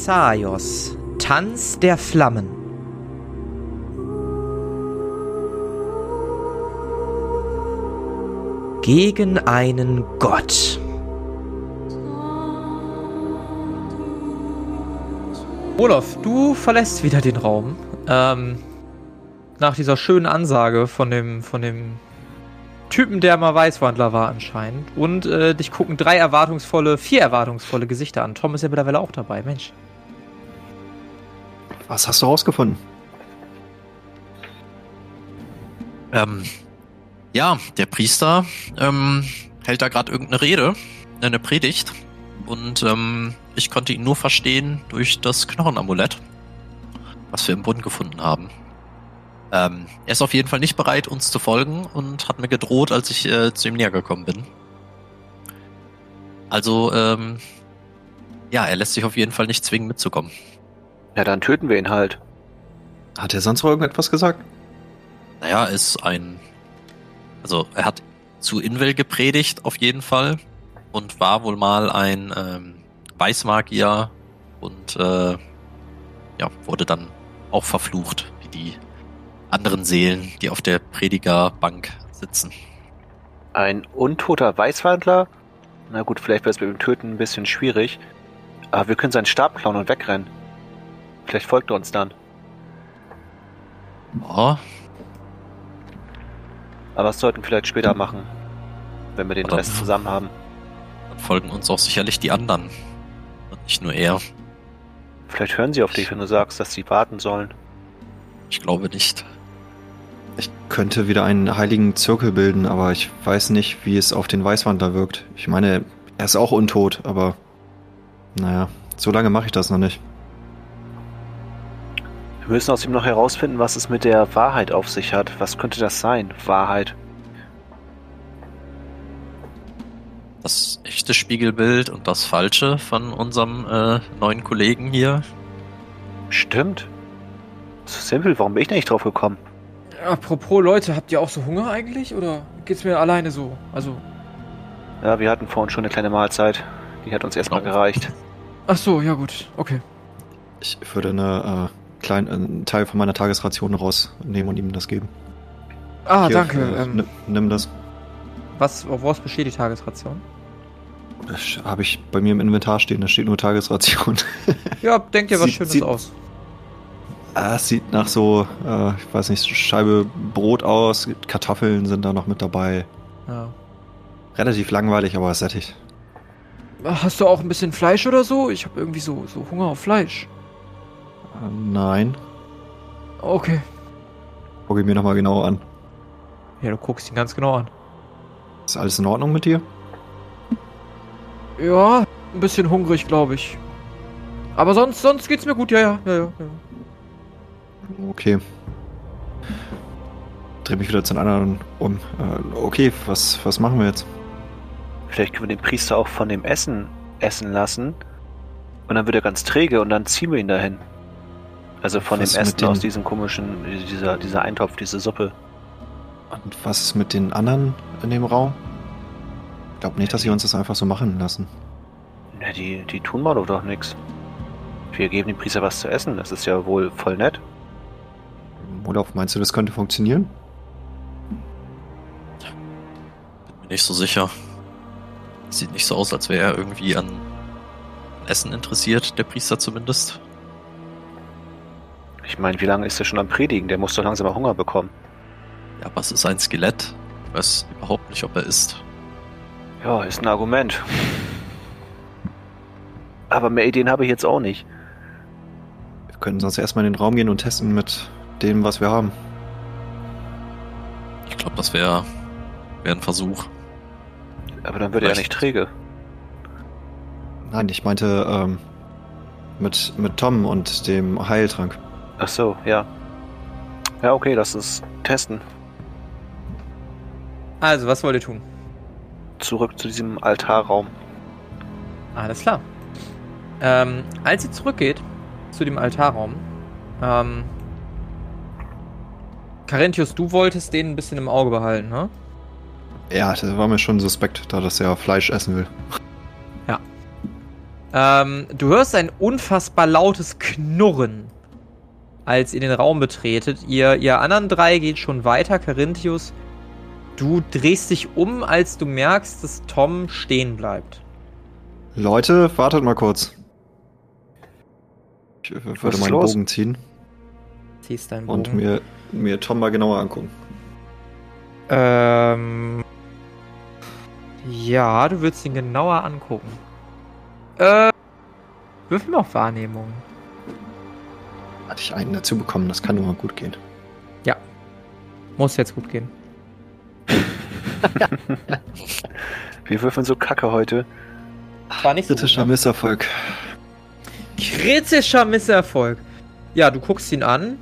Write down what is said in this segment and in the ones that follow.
Thessaios, Tanz der Flammen. Gegen einen Gott. Olaf, du verlässt wieder den Raum. Ähm, nach dieser schönen Ansage von dem, von dem Typen, der mal Weißwandler war anscheinend. Und äh, dich gucken drei erwartungsvolle, vier erwartungsvolle Gesichter an. Tom ist ja mittlerweile auch dabei, Mensch. Was hast du rausgefunden? Ähm, ja, der Priester ähm, hält da gerade irgendeine Rede, eine Predigt. Und ähm, ich konnte ihn nur verstehen durch das Knochenamulett, was wir im Brunnen gefunden haben. Ähm, er ist auf jeden Fall nicht bereit, uns zu folgen und hat mir gedroht, als ich äh, zu ihm näher gekommen bin. Also, ähm, ja, er lässt sich auf jeden Fall nicht zwingen, mitzukommen. Ja, dann töten wir ihn halt. Hat er sonst noch irgendetwas gesagt? Naja, ist ein. Also, er hat zu Invel gepredigt, auf jeden Fall. Und war wohl mal ein ähm, Weißmagier und äh, ja, wurde dann auch verflucht, wie die anderen Seelen, die auf der Predigerbank sitzen. Ein untoter Weißwandler? Na gut, vielleicht wäre es mit dem Töten ein bisschen schwierig. Aber wir können seinen Stab klauen und wegrennen. Vielleicht folgt er uns dann. Ja, Aber das sollten wir vielleicht später machen. Wenn wir den Oder- Rest zusammen haben. dann folgen uns auch sicherlich die anderen. Und nicht nur er. Vielleicht hören sie auf dich, wenn du sagst, dass sie warten sollen. Ich glaube nicht. Ich könnte wieder einen heiligen Zirkel bilden, aber ich weiß nicht, wie es auf den Weißwandler wirkt. Ich meine, er ist auch untot, aber naja, so lange mache ich das noch nicht. Wir müssen aus ihm noch herausfinden, was es mit der Wahrheit auf sich hat. Was könnte das sein? Wahrheit. Das echte Spiegelbild und das falsche von unserem äh, neuen Kollegen hier. Stimmt. So simpel, warum bin ich da nicht drauf gekommen? Apropos Leute, habt ihr auch so Hunger eigentlich? Oder geht's mir alleine so? Also. Ja, wir hatten vorhin schon eine kleine Mahlzeit. Die hat uns erstmal Genau. gereicht. Ach so, ja gut. Okay. Ich würde eine, äh, klein, einen Teil von meiner Tagesration rausnehmen und ihm das geben. Ah, Hier, danke. äh, ähm, nimm, das. was, woraus besteht die Tagesration? Das habe ich bei mir im Inventar stehen, da steht nur Tagesration. Ja, denkt ihr was Sieht- Schönes sieht- aus. Ah, es sieht nach so, äh, ich weiß nicht, Scheibe Brot aus, Kartoffeln sind da noch mit dabei. Ja. Relativ langweilig, aber sättig. Hast du auch ein bisschen Fleisch oder so? Ich habe irgendwie so, so Hunger auf Fleisch. Nein. Okay. Gucke ich mir nochmal genau an. Ja, du guckst ihn ganz genau an. Ist alles in Ordnung mit dir? Ja, ein bisschen hungrig, glaube ich. Aber sonst, sonst geht's mir gut, ja, ja, ja, ja. ja. Okay. Dreh mich wieder zu den anderen um. Äh, okay, was, was machen wir jetzt? Vielleicht können wir den Priester auch von dem Essen essen lassen. Und dann wird er ganz träge und dann ziehen wir ihn dahin. Also von Was dem Essen den- aus diesem komischen, dieser, dieser Eintopf, diese Suppe. Und was ist mit den anderen in dem Raum? Ich glaube nicht, dass sie uns das einfach so machen lassen. Ja, die, die tun mal doch nichts. Wir geben dem Priester was zu essen, das ist ja wohl voll nett. Olaf, meinst du, das könnte funktionieren? Bin mir nicht so sicher. Sieht nicht so aus, als wäre er irgendwie an Essen interessiert, der Priester zumindest. Ich meine, wie lange ist er schon am Predigen? Der muss doch langsam mal Hunger bekommen. Ja, aber es ist ein Skelett. Ich weiß überhaupt nicht, ob er isst. Ja, ist ein Argument. Aber mehr Ideen habe ich jetzt auch nicht. Wir könnten sonst erstmal in den Raum gehen und testen mit dem, was wir haben. Ich glaube, das wäre wär ein Versuch. Aber dann wird er ja nicht träge. Nein, ich meinte ähm, mit, mit Tom und dem Heiltrank. Ach so, ja. Ja, okay, lass uns testen. Also, was wollt ihr tun? Zurück zu diesem Altarraum. Alles klar. Ähm, als ihr zurückgeht zu dem Altarraum, ähm, Carinthius, du wolltest den ein bisschen im Auge behalten, ne? Ja, das war mir schon suspekt, da das ja Fleisch essen will. Ähm, du hörst ein unfassbar lautes Knurren, als ihr den Raum betretet. Ihr, ihr anderen drei geht schon weiter. Carinthius, du drehst dich um, als du merkst, dass Tom stehen bleibt. Leute, wartet mal kurz. Ich äh, Was würde meinen los? Bogen ziehen Ziehst deinen und Bogen. mir, mir Tom mal genauer angucken. Ähm. Ja, du willst ihn genauer angucken. Äh. Würfel mal auf Wahrnehmung. Hatte ich einen dazu bekommen, das kann nur mal gut gehen. Muss jetzt gut gehen. Wir würfeln so kacke heute. War nicht so gut, Kritischer ne? Misserfolg. Kritischer Misserfolg. Ja, du guckst ihn an,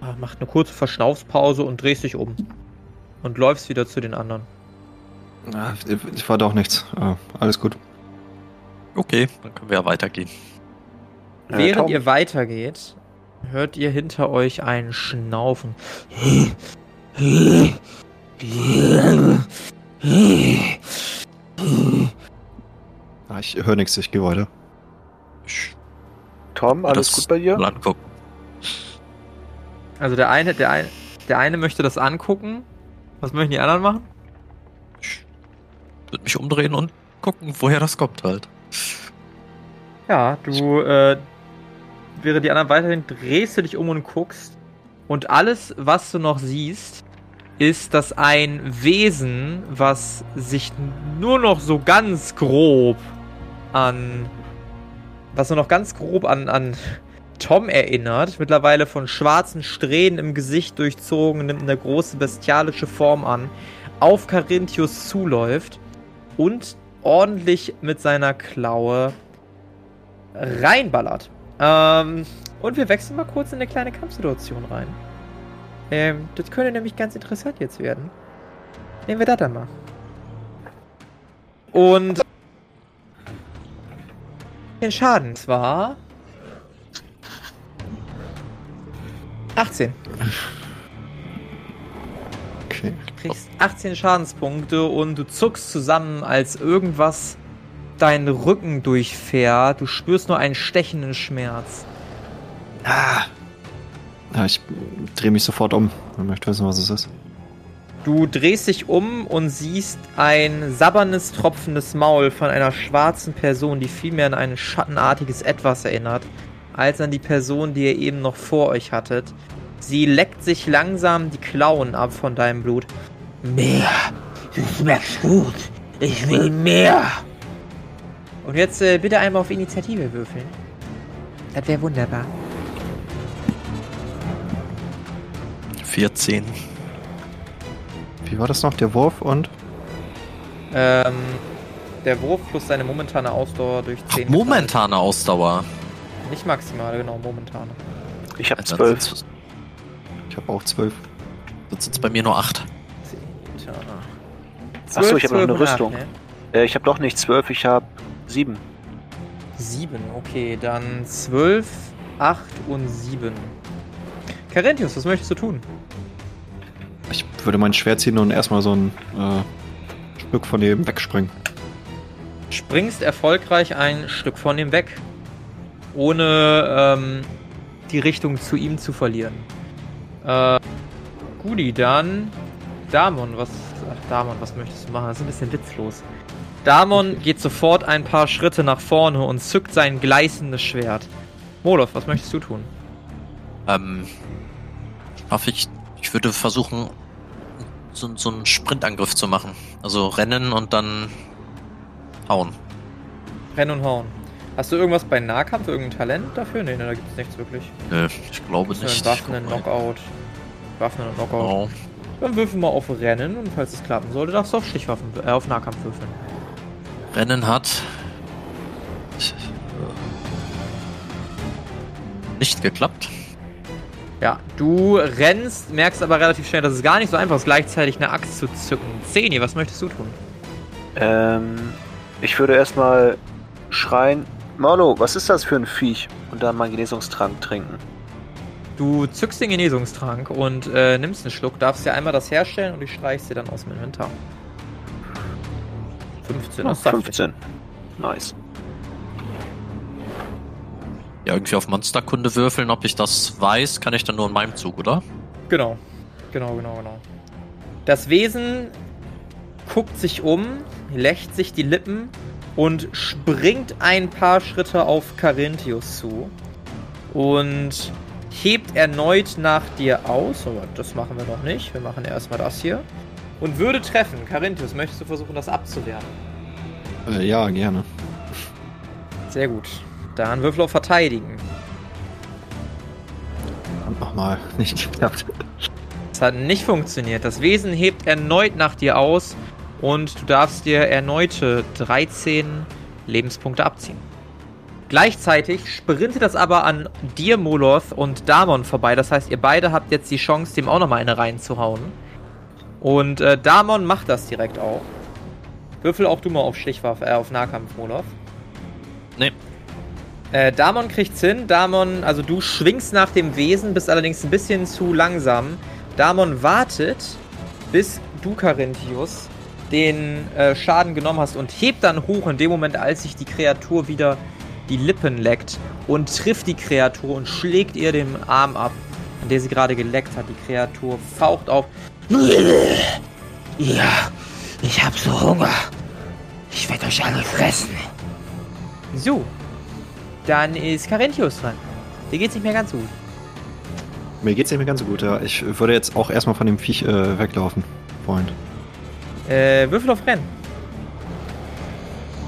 ah, macht eine kurze Verschnaufspause und drehst dich um. Und läufst wieder zu den anderen. Ah, Ich war doch nichts. Alles gut. Okay, dann können wir ja weitergehen. Äh, Während Tom? ihr weitergeht, hört ihr hinter euch ein Schnaufen. Ah, Ich höre nichts, ich gehe weiter. Tom, alles das gut bei dir? mal angucken. Also der eine, der eine, der eine möchte das angucken. Was möchten die anderen machen? Ich würde mich umdrehen und gucken, woher das kommt halt. Ja, du, äh, während die anderen weiterhin drehst du dich um und guckst. Und alles, was du noch siehst, ist, dass ein Wesen, was sich nur noch so ganz grob an. was nur noch ganz grob an, an Tom erinnert, mittlerweile von schwarzen Strähnen im Gesicht durchzogen, nimmt eine große bestialische Form an, auf Carinthius zuläuft und ordentlich mit seiner Klaue reinballert. Ähm, und wir wechseln mal kurz in eine kleine Kampfsituation rein. Ähm, das könnte nämlich ganz interessant jetzt werden. Nehmen wir das dann mal. Und den Schaden zwar 18. Okay. Du kriegst 18 Schadenspunkte und du zuckst zusammen, als irgendwas deinen Rücken durchfährt. Du spürst nur einen stechenden Schmerz. Ah. Ja, ich drehe mich sofort um und möchte wissen, was es ist. Du drehst dich um und siehst ein sabberndes, tropfendes Maul von einer schwarzen Person, die vielmehr an ein schattenartiges Etwas erinnert, als an die Person, die ihr eben noch vor euch hattet. Sie leckt sich langsam die Klauen ab von deinem Blut. Mehr! Du schmeckst gut! Ich will mehr! Und jetzt äh, bitte einmal auf Initiative würfeln. Das wäre wunderbar. 14. Wie war das noch? Der Wurf und? Ähm, der Wurf plus seine momentane Ausdauer durch 10. geteilt. Momentane Ausdauer. Nicht maximal, genau, momentan. Ich habe Also, zwölf. Dann Ich habe auch zwölf. sind es bei mir nur 8. Achso, ich habe noch eine 12 Rüstung. acht, ne? Äh, ich habe doch nicht zwölf, ich habe sieben. Sieben, okay, dann 12, 8 und 7. Carinthius, was möchtest du tun? Ich würde mein Schwert ziehen und erstmal so ein äh, Stück von dem wegspringen. Springst erfolgreich ein Stück von ihm weg, ohne ähm, die Richtung zu ihm zu verlieren. Äh, Gudi, dann Damon, was. Ach, Damon, was möchtest du machen? Das ist ein bisschen witzlos. Damon geht sofort ein paar Schritte nach vorne und zückt sein gleißendes Schwert. Moloth, was möchtest du tun? Ähm, hoffe ich, ich würde versuchen, so, so einen Sprintangriff zu machen. Also rennen und dann hauen. Rennen und hauen. Hast du irgendwas bei Nahkampf, irgendein Talent dafür? Nee, ne, da gibt's nichts wirklich. Nö, ich glaube nicht. Waffen, mal. Knockout. Waffen und Knockout. Genau. Dann würfel mal auf Rennen und falls es klappen sollte, darfst du auf Stichwaffen, äh, auf Nahkampf würfeln. Rennen hat nicht geklappt. Ja, du rennst, merkst aber relativ schnell, dass es gar nicht so einfach ist, gleichzeitig eine Axt zu zücken. Zeni, was möchtest du tun? Ähm, ich würde erstmal schreien, Marlo, was ist das für ein Viech? Und dann meinen Genesungstrank trinken. Du zückst den Genesungstrank und äh, nimmst einen Schluck, darfst dir einmal das herstellen und ich streichst dir dann aus dem Inventar. 15, Oh, das ist saftig. 15. Nice. ja irgendwie auf Monsterkunde würfeln, ob ich das weiß, kann ich dann nur in meinem Zug, oder? Genau. Genau, genau, genau. Das Wesen guckt sich um, lächt sich die Lippen und springt ein paar Schritte auf Carinthius zu und hebt erneut nach dir aus. Aber das machen wir noch nicht. Wir machen erstmal das hier. Und würde treffen. Carinthius, möchtest du versuchen, das abzuwehren? Äh, ja, gerne. Sehr gut. Dann Würfel auf Verteidigen. Und nochmal, nicht geklappt. Es hat nicht funktioniert. Das Wesen hebt erneut nach dir aus und du darfst dir erneute 13 Lebenspunkte abziehen. Gleichzeitig sprintet das aber an dir, Moloth, und Damon vorbei. Das heißt, ihr beide habt jetzt die Chance, dem auch nochmal eine reinzuhauen. Und äh, Damon macht das direkt auch. Würfel auch du mal auf Stichwaffe, äh, auf Nahkampf, Moloth. Nee. Äh, Damon kriegt's hin. Damon, also du schwingst nach dem Wesen, bist allerdings ein bisschen zu langsam. Damon wartet, bis du, Carinthius, den äh, Schaden genommen hast und hebt dann hoch in dem Moment, als sich die Kreatur wieder die Lippen leckt und trifft die Kreatur und schlägt ihr den Arm ab, an der sie gerade geleckt hat. Die Kreatur faucht auf. Ja, ich hab so Hunger. Ich werde euch alle fressen. So, dann ist Carinthius dran. Dir geht's nicht mehr ganz so gut. Mir geht's nicht mehr ganz so gut, ja. Ich würde jetzt auch erstmal von dem Viech äh, weglaufen, Freund. Äh, Würfel auf Rennen.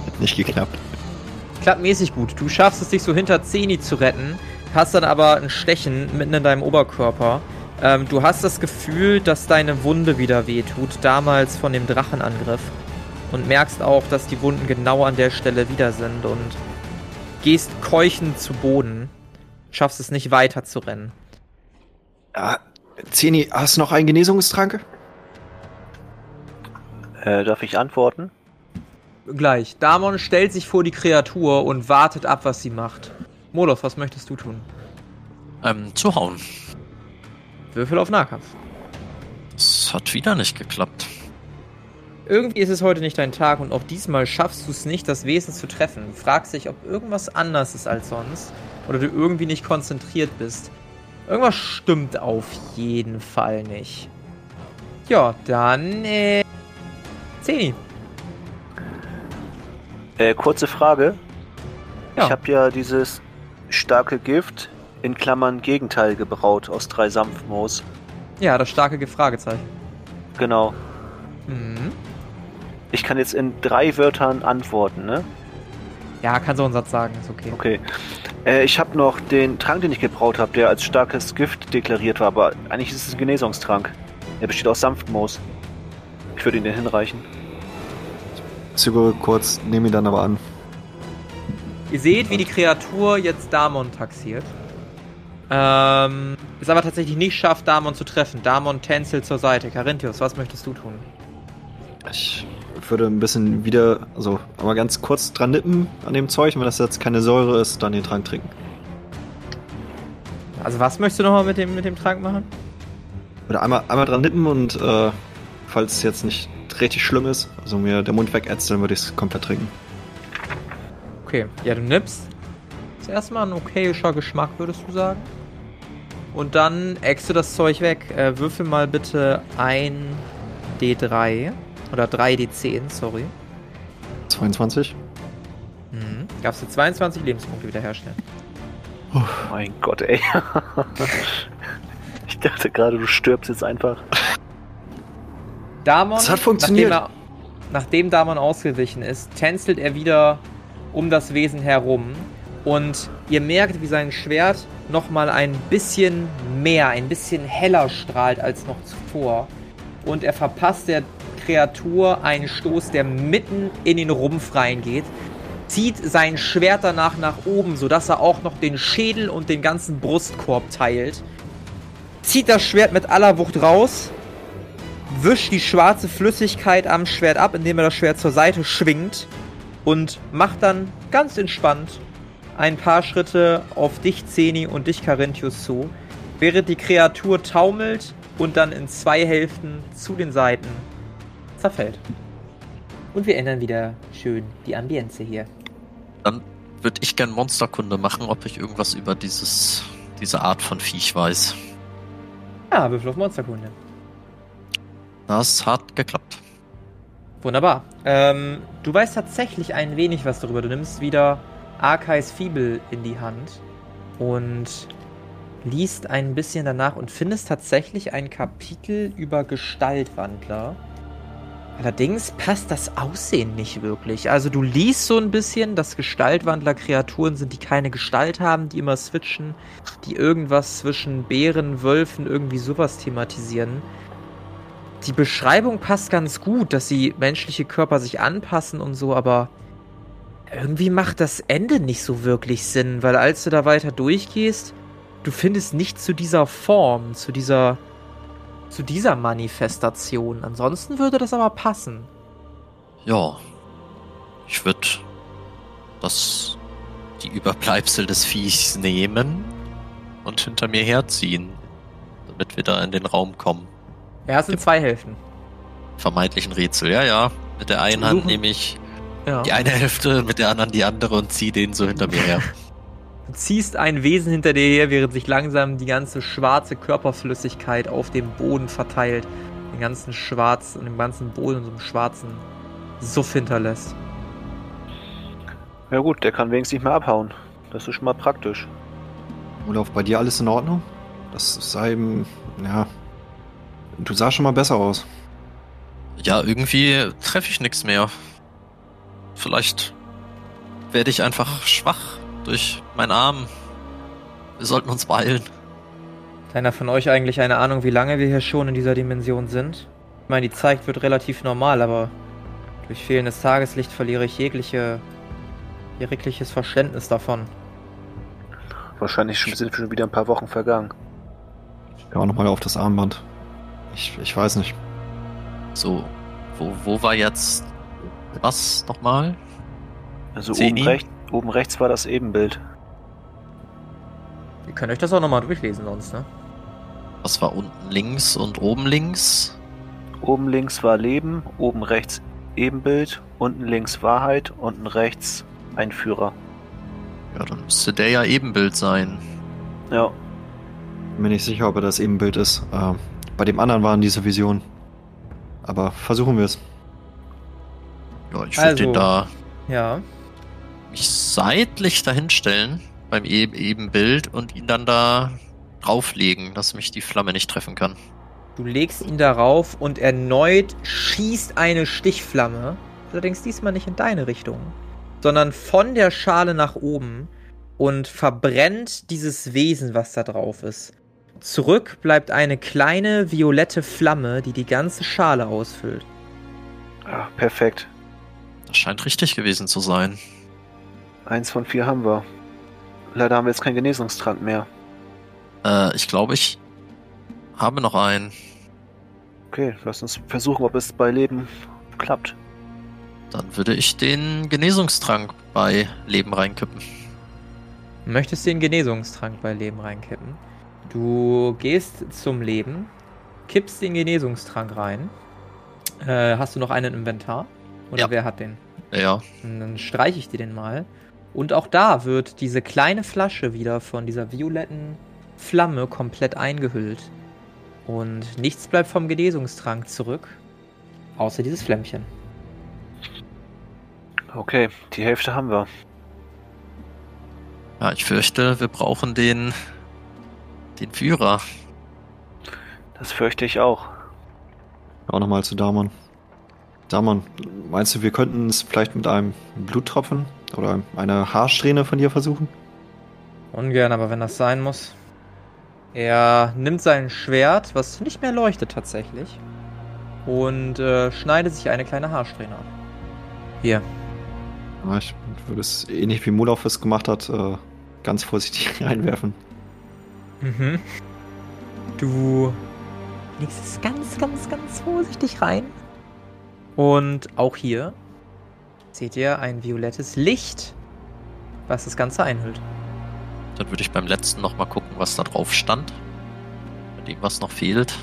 Hat nicht geklappt. Klappt mäßig gut. Du schaffst es, dich so hinter Zeni zu retten, hast dann aber ein Stechen mitten in deinem Oberkörper. Ähm, du hast das Gefühl, dass deine Wunde wieder wehtut, damals von dem Drachenangriff. Und merkst auch, dass die Wunden genau an der Stelle wieder sind und gehst keuchend zu Boden. Schaffst es nicht weiter zu rennen. Ja, Zeni, hast du noch einen Genesungstrank? Äh, darf ich antworten? Gleich. Damon stellt sich vor die Kreatur und wartet ab, was sie macht. Moloth, was möchtest du tun? Ähm, zuhauen. Würfel auf Nahkampf. Das hat wieder nicht geklappt. Irgendwie ist es heute nicht dein Tag und auch diesmal schaffst du es nicht, das Wesen zu treffen. Du fragst dich, ob irgendwas anders ist als sonst oder du irgendwie nicht konzentriert bist. Irgendwas stimmt auf jeden Fall nicht. Ja, dann, äh. Zeni. Äh, kurze Frage. Ja. Ich habe ja dieses starke Gift in Klammern Gegenteil gebraut aus drei Sanftmoos. Ja, das starke Gefragezeichen. Genau. Mhm. Ich kann jetzt in drei Wörtern antworten, ne? Ja, kannst du auch einen Satz sagen, ist okay. Okay. Äh, ich habe noch den Trank, den ich gebraut habe, der als starkes Gift deklariert war, aber eigentlich ist es ein Genesungstrank. Er besteht aus Sanftmoos. Ich würde ihn dir hinreichen. Zögere kurz, nehme ihn dann aber an. Ihr seht, wie die Kreatur jetzt Damon taxiert. Ähm, es aber tatsächlich nicht schafft, Damon zu treffen. Damon tänzelt zur Seite. Carinthius, was möchtest du tun? Ich würde ein bisschen wieder, also aber ganz kurz dran nippen an dem Zeug, und wenn das jetzt keine Säure ist, dann den Trank trinken. Also was möchtest du nochmal mit dem, mit dem Trank machen? Oder einmal, einmal dran nippen und äh, falls es jetzt nicht richtig schlimm ist, also mir der Mund wegätzeln, würde ich es komplett trinken. Okay, ja, du nippst. Ist erstmal ein okayischer Geschmack, würdest du sagen. Und dann eckst du das Zeug weg. Äh, würfel mal bitte ein D3. Oder 3D10, sorry. 22. Mhm. Darfst du 22 Lebenspunkte wiederherstellen. Mein Gott, ey. ich dachte gerade, du stirbst jetzt einfach. Damon, Das hat funktioniert. Nachdem, er, nachdem Damon ausgewichen ist, tänzelt er wieder um das Wesen herum. Und ihr merkt, wie sein Schwert nochmal ein bisschen mehr, ein bisschen heller strahlt als noch zuvor. Und er verpasst der Kreatur einen Stoß, der mitten in den Rumpf reingeht. Zieht sein Schwert danach nach oben, sodass er auch noch den Schädel und den ganzen Brustkorb teilt. Zieht das Schwert mit aller Wucht raus wischt die schwarze Flüssigkeit am Schwert ab, indem er das Schwert zur Seite schwingt und macht dann ganz entspannt ein paar Schritte auf dich, Zeni, und dich, Carinthius, zu, während die Kreatur taumelt und dann in zwei Hälften zu den Seiten zerfällt. Und wir ändern wieder schön die Ambiente hier. Dann würde ich gern Monsterkunde machen, ob ich irgendwas über dieses, diese Art von Viech weiß. Ja, Würfel auf Monsterkunde. Das hat geklappt. Wunderbar. Ähm, du weißt tatsächlich ein wenig was darüber. Du nimmst wieder Arkais Fibel in die Hand und liest ein bisschen danach und findest tatsächlich ein Kapitel über Gestaltwandler. Allerdings passt das Aussehen nicht wirklich. Also du liest so ein bisschen, dass Gestaltwandler Kreaturen sind, die keine Gestalt haben, die immer switchen, die irgendwas zwischen Bären, Wölfen, irgendwie sowas thematisieren. Die Beschreibung passt ganz gut, dass sie menschliche Körper sich anpassen und so, aber irgendwie macht das Ende nicht so wirklich Sinn, weil als du da weiter durchgehst, du findest nicht zu dieser Form, zu dieser zu dieser Manifestation. Ansonsten würde das aber passen. Ja. Ich würde das die Überbleibsel des Viechs nehmen und hinter mir herziehen, damit wir da in den Raum kommen. Ja, es sind zwei Hälften. Vermeintlichen Rätsel, ja, ja. Mit der einen Hand nehme ich Ja. die eine Hälfte, mit der anderen die andere und ziehe den so hinter mir her. Du ziehst ein Wesen hinter dir her, während sich langsam die ganze schwarze Körperflüssigkeit auf dem Boden verteilt. Den ganzen Schwarz und den ganzen Boden in so einem schwarzen Suff hinterlässt. Ja gut, der kann wenigstens nicht mehr abhauen. Das ist schon mal praktisch. Olaf, bei dir alles in Ordnung? Das sah eben, ja. Du sahst schon mal besser aus. Ja, irgendwie treffe ich nichts mehr. Vielleicht werde ich einfach schwach durch meinen Arm. Wir sollten uns beeilen. Hat einer von euch eigentlich eine Ahnung, wie lange wir hier schon in dieser Dimension sind? Ich meine, die Zeit wird relativ normal, aber durch fehlendes Tageslicht verliere ich jegliche, jegliches Verständnis davon. Wahrscheinlich schon- sind schon wieder ein paar Wochen vergangen. Ja, auch nochmal auf das Armband. Ich, ich weiß nicht. So, wo, wo war jetzt was nochmal? Also Sehen oben, recht, oben rechts war das Ebenbild. Ihr könnt euch das auch nochmal durchlesen sonst, ne? Was war unten links und oben links? Oben links war Leben, oben rechts Ebenbild, unten links Wahrheit, unten rechts Einführer. Ja, dann müsste der ja Ebenbild sein. Ja, Bin mir nicht sicher, ob er das Ebenbild ist. Äh, bei dem anderen waren diese Visionen. Aber versuchen wir es. Ja, ich würde Also. den da Ja. mich seitlich dahinstellen beim e Ebenbild und ihn dann da drauflegen, dass mich die Flamme nicht treffen kann. Du legst ihn darauf und erneut schießt eine Stichflamme. Allerdings diesmal nicht in deine Richtung, sondern von der Schale nach oben und verbrennt dieses Wesen, was da drauf ist. Zurück bleibt eine kleine violette Flamme, die die ganze Schale ausfüllt. ah, perfekt. Das scheint richtig gewesen zu sein. Eins von vier haben wir. Leider haben wir jetzt keinen Genesungstrank mehr. Äh, ich glaube, ich habe noch einen. Okay, lass uns versuchen, ob es bei Leben klappt. Dann würde ich den Genesungstrank bei Leben reinkippen. Du möchtest den Genesungstrank bei Leben reinkippen. Du gehst zum Leben, kippst den Genesungstrank rein. Äh, hast du noch einen Inventar? Oder Ja. wer hat den? Ja, Und dann streiche ich dir den mal. Und auch da wird diese kleine Flasche wieder von dieser violetten Flamme komplett eingehüllt. Und nichts bleibt vom Genesungstrank zurück, außer dieses Flämmchen. Okay, die Hälfte haben wir. ja, ich fürchte, wir brauchen den, den Führer. Das fürchte ich auch. Auch nochmal zu Damon. Damon, meinst du, wir könnten es vielleicht mit einem Bluttropfen oder einer Haarsträhne von dir versuchen? Ungern, aber wenn das sein muss. Er nimmt sein Schwert, was nicht mehr leuchtet tatsächlich, und äh, schneidet sich eine kleine Haarsträhne ab. Hier. Ja, ich würde es ähnlich wie Mulov es gemacht hat, äh, ganz vorsichtig reinwerfen. Mhm. Du legst es ganz, ganz, ganz vorsichtig rein. Und auch hier seht ihr ein violettes Licht, was das Ganze einhüllt. Dann würde ich beim letzten nochmal gucken, was da drauf stand. Bei dem, was noch fehlt.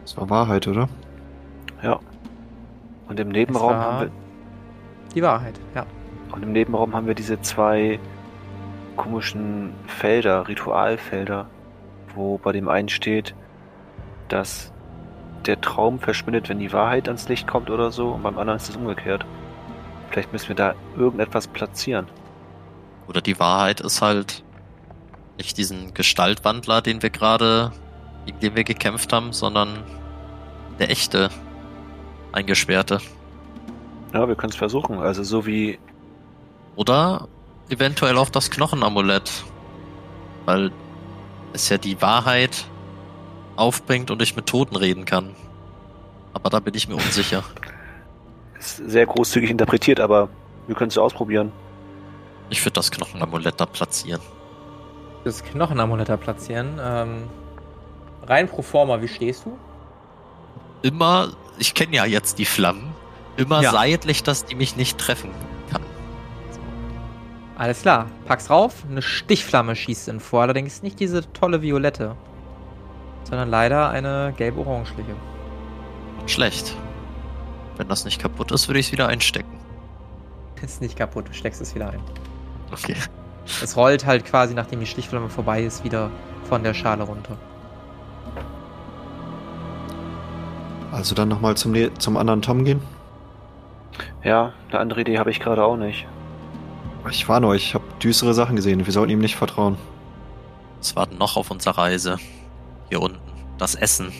Das war Wahrheit, oder? Ja. Und im Nebenraum haben wir. Die Wahrheit, ja. Und im Nebenraum haben wir diese zwei komischen Felder, Ritualfelder, wo bei dem einen steht, dass der Traum verschwindet, wenn die Wahrheit ans Licht kommt oder so, und beim anderen ist es umgekehrt. Vielleicht müssen wir da irgendetwas platzieren. Oder die Wahrheit ist halt nicht diesen Gestaltwandler, den wir gerade, gegen den wir gekämpft haben, sondern der echte Eingesperrte. Ja, wir können es versuchen. Also so wie Oder eventuell auch das Knochenamulett. Weil es ja die Wahrheit aufbringt und ich mit Toten reden kann. Aber da bin ich mir unsicher. ist sehr großzügig interpretiert, aber wir können es ja ausprobieren. Ich würde das Knochenamulett da platzieren. Das Knochenamulett da platzieren. Ähm, rein pro forma, wie stehst du? Immer, ich kenne ja jetzt die Flammen, immer Ja. seitlich, dass die mich nicht treffen kann. So. Alles klar. Pack's rauf. Eine Stichflamme schießt ihn vor. Allerdings nicht diese tolle violette. Sondern leider eine gelb-orangeliche. Schlecht. Wenn das nicht kaputt ist, würde ich es wieder einstecken. Ist nicht kaputt. Du steckst es wieder ein. Okay. Es rollt halt quasi, nachdem die Stichflamme vorbei ist, wieder von der Schale runter. Also dann nochmal zum, ne- zum anderen Tom gehen. Ja, eine andere Idee habe ich gerade auch nicht. Ich warne euch, ich habe düstere Sachen gesehen. Wir sollten ihm nicht vertrauen. Was warten noch auf unserer Reise? Hier unten. Das Essen.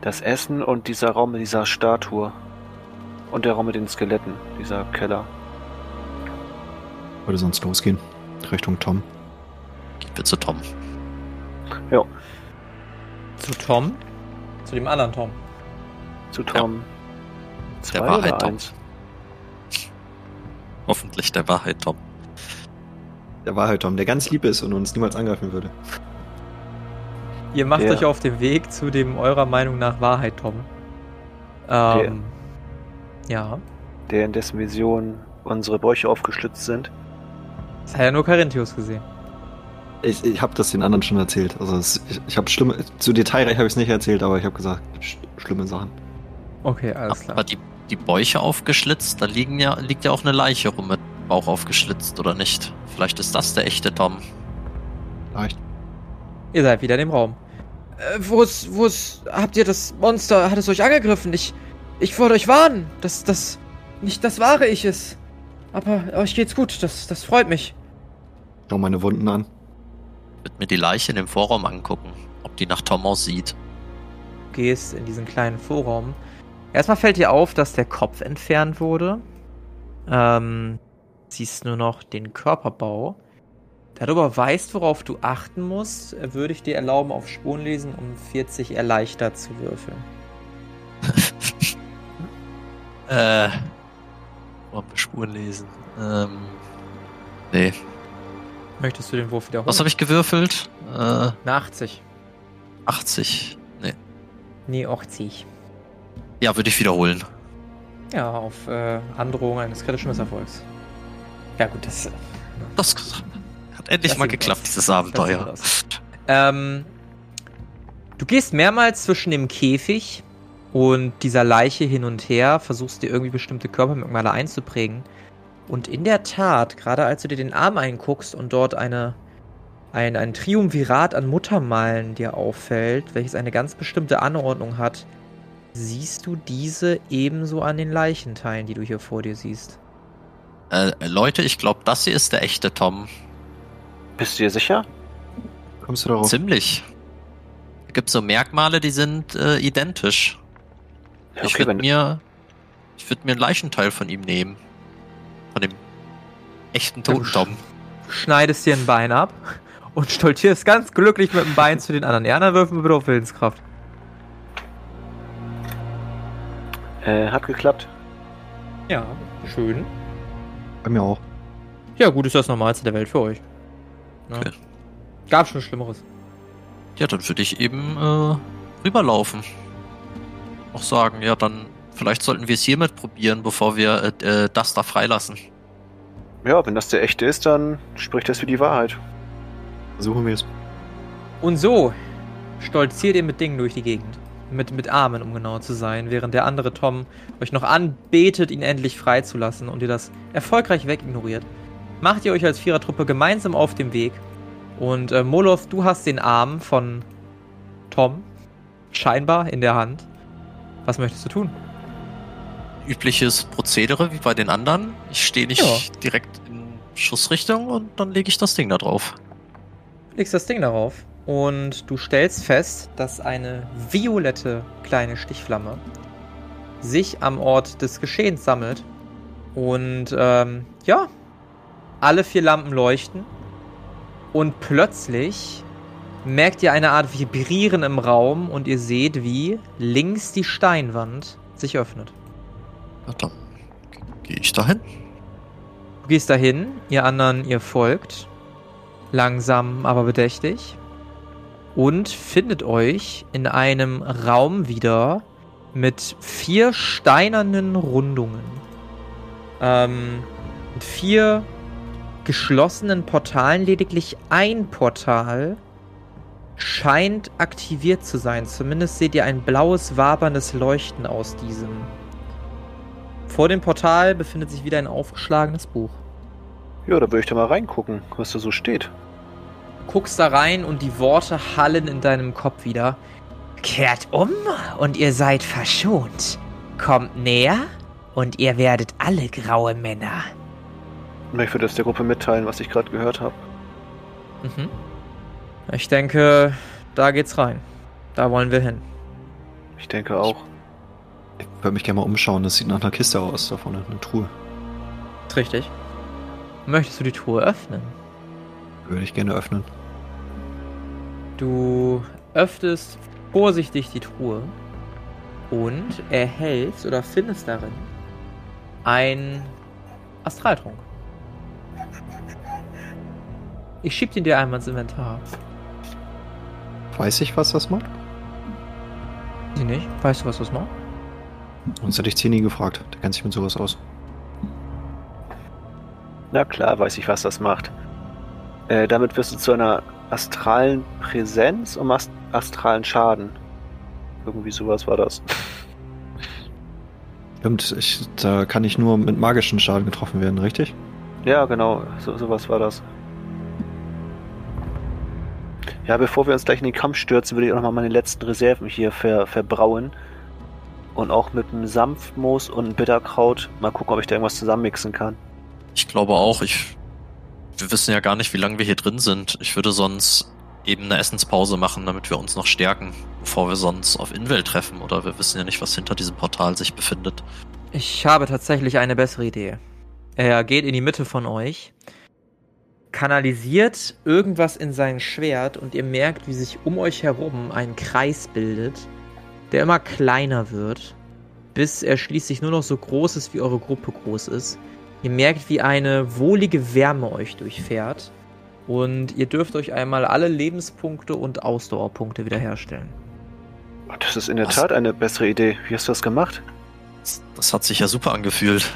Das Essen und dieser Raum mit dieser Statue. Und der Raum mit den Skeletten, dieser Keller. Würde sonst losgehen. Richtung Tom. Gehen wir zu Tom. Zu Tom? Zu dem anderen Tom. Zu Tom. Zwei Der Wahrheit oder Tom. eins? Hoffentlich der Wahrheit, Tom. Der war halt Tom, der ganz lieb ist und uns niemals angreifen würde. Ihr macht Der- euch auf den Weg zu dem eurer Meinung nach Wahrheit, Tom. Ähm, ja. Der in dessen Vision unsere Bäuche aufgeschlitzt sind. Das hat ja nur Carinthius gesehen. Ich, ich habe das den anderen schon erzählt. Also es, ich, ich habe schlimme, zu detailreich habe ich es nicht erzählt, aber ich habe gesagt, sch schlimme Sachen. Okay, alles klar. Aber die, die Bäuche aufgeschlitzt, da liegen ja, liegt ja auch eine Leiche rum mit Bauch aufgeschlitzt, oder nicht? Vielleicht ist das der echte Tom. Leicht. Ihr seid wieder in dem Raum. Äh, wo ist, wo ist, habt ihr das Monster, hat es euch angegriffen? Ich, ich wollte euch warnen, dass das nicht das wahre Ich ist. Aber euch geht's gut, das, das freut mich. Schau meine Wunden an. Ich würde mir die Leiche in dem Vorraum angucken, ob die nach Tom aussieht. Du gehst in diesen kleinen Vorraum. Erstmal fällt dir auf, dass der Kopf entfernt wurde. Ähm, siehst nur noch den Körperbau. Da du aber weißt, worauf du achten musst, würde ich dir erlauben, auf Spurenlesen um 40 erleichtert zu würfeln. Äh. Spuren lesen? Ähm. Nee. Möchtest du den Wurf wiederholen? Was habe ich gewürfelt? Äh, Eine 80. 80. Nee. Nee, 80. Ja, würde ich wiederholen. Ja, auf äh, Androhung eines kritischen Misserfolgs. Ja gut, das... äh, Das hat endlich Das mal geklappt, aus. dieses Abenteuer. Ähm, du gehst mehrmals zwischen dem Käfig und dieser Leiche hin und her, versuchst dir irgendwie bestimmte Körpermerkmale einzuprägen. Und in der Tat, gerade als du dir den Arm einguckst und dort eine, ein, ein Triumvirat an Muttermalen dir auffällt, welches eine ganz bestimmte Anordnung hat, siehst du diese ebenso an den Leichenteilen, die du hier vor dir siehst. Äh, Leute, ich glaube, das hier ist der echte Tom. Bist du dir sicher? Kommst du darauf? Ziemlich. Es gibt so Merkmale, die sind äh, identisch. Ja, ich okay, würde wenn, mir, ich würde mir einen Leichenteil von ihm nehmen. Von dem echten Ja, du toten Tom. Du schneidest dir ein Bein ab und stolzierst ganz glücklich mit dem Bein zu den anderen. Die anderen würfen bitte auf Willenskraft. äh, hat geklappt. Ja, schön. Bei mir auch. Ja, gut, ist das Normalste der Welt für euch. Ja. Okay. Gab schon Schlimmeres. Ja, dann würde ich eben äh, rüberlaufen. Auch sagen, ja, dann vielleicht sollten wir es hiermit probieren, bevor wir äh, äh, das da freilassen. Ja, wenn das der echte ist, dann spricht das für die Wahrheit. Versuchen wir es. Und so stolziert ihr mit Dingen durch die Gegend. mit, mit Armen, um genauer zu sein, während der andere Tom euch noch anbetet, ihn endlich freizulassen und ihr das erfolgreich wegignoriert, macht ihr euch als Vierertruppe gemeinsam auf den Weg. Und äh, Moloth, du hast den Arm von Tom scheinbar in der Hand. Was möchtest du tun? Übliches Prozedere wie bei den anderen. Ich stehe nicht Ja. direkt in Schussrichtung und dann lege ich das Ding da drauf. legst das Ding darauf und du stellst fest, dass eine violette kleine Stichflamme sich am Ort des Geschehens sammelt. Und ähm, ja, alle vier Lampen leuchten. Und plötzlich merkt ihr eine Art Vibrieren im Raum und ihr seht, wie links die Steinwand sich öffnet. Dann gehe ich dahin. Du gehst dahin, ihr anderen, ihr folgt. Langsam, aber bedächtig. Und findet euch in einem Raum wieder mit vier steinernen Rundungen. Ähm, mit vier geschlossenen Portalen. Lediglich ein Portal scheint aktiviert zu sein. Zumindest seht ihr ein blaues, waberndes Leuchten aus diesem. Vor dem Portal befindet sich wieder ein aufgeschlagenes Buch. Ja, da würde ich da mal reingucken, was da so steht. guckst da rein und die Worte hallen in deinem Kopf wieder. Kehrt um und ihr seid verschont. Kommt näher und ihr werdet alle graue Männer. Und ich würde das der Gruppe mitteilen, was ich gerade gehört habe. Mhm. Ich denke, da geht's rein. Da wollen wir hin. Ich denke auch. Ich würde mich gerne mal umschauen. Das sieht nach einer Kiste aus, da vorne, eine Truhe. Ist richtig. Möchtest du die Truhe öffnen? Würde ich gerne öffnen. Du öffnest vorsichtig die Truhe und erhältst oder findest darin ein Astraltrunk. Ich schieb den dir einmal ins Inventar. Weiß ich, was das macht? Sie nicht? Weißt du, was das macht? Sonst hätte ich Zeni gefragt. Der kennt sich mit sowas aus. Na klar, weiß ich, was das macht. Äh, damit wirst du zu einer astralen Präsenz und machst astralen Schaden. Irgendwie sowas war das. Stimmt, ich, da kann ich nur mit magischen Schaden getroffen werden, richtig? Ja, genau, so, sowas war das. Ja, bevor wir uns gleich in den Kampf stürzen, würde ich auch nochmal meine letzten Reserven hier ver, verbrauen. Und auch mit einem Sanftmoos und einem Bitterkraut mal gucken, ob ich da irgendwas zusammenmixen kann. Ich glaube auch, ich. Wir wissen ja gar nicht, wie lange wir hier drin sind. Ich würde sonst eben eine Essenspause machen, damit wir uns noch stärken, bevor wir sonst auf Inwell treffen. Oder wir wissen ja nicht, was hinter diesem Portal sich befindet. Ich habe tatsächlich eine bessere Idee. Er geht in die Mitte von euch, kanalisiert irgendwas in sein Schwert und ihr merkt, wie sich um euch herum ein Kreis bildet, der immer kleiner wird, bis er schließlich nur noch so groß ist, wie eure Gruppe groß ist. Ihr merkt, wie eine wohlige Wärme euch durchfährt und ihr dürft euch einmal alle Lebenspunkte und Ausdauerpunkte wiederherstellen. Das ist in der Was? Tat eine bessere Idee. Wie hast du das gemacht? Das, das hat sich ja super angefühlt.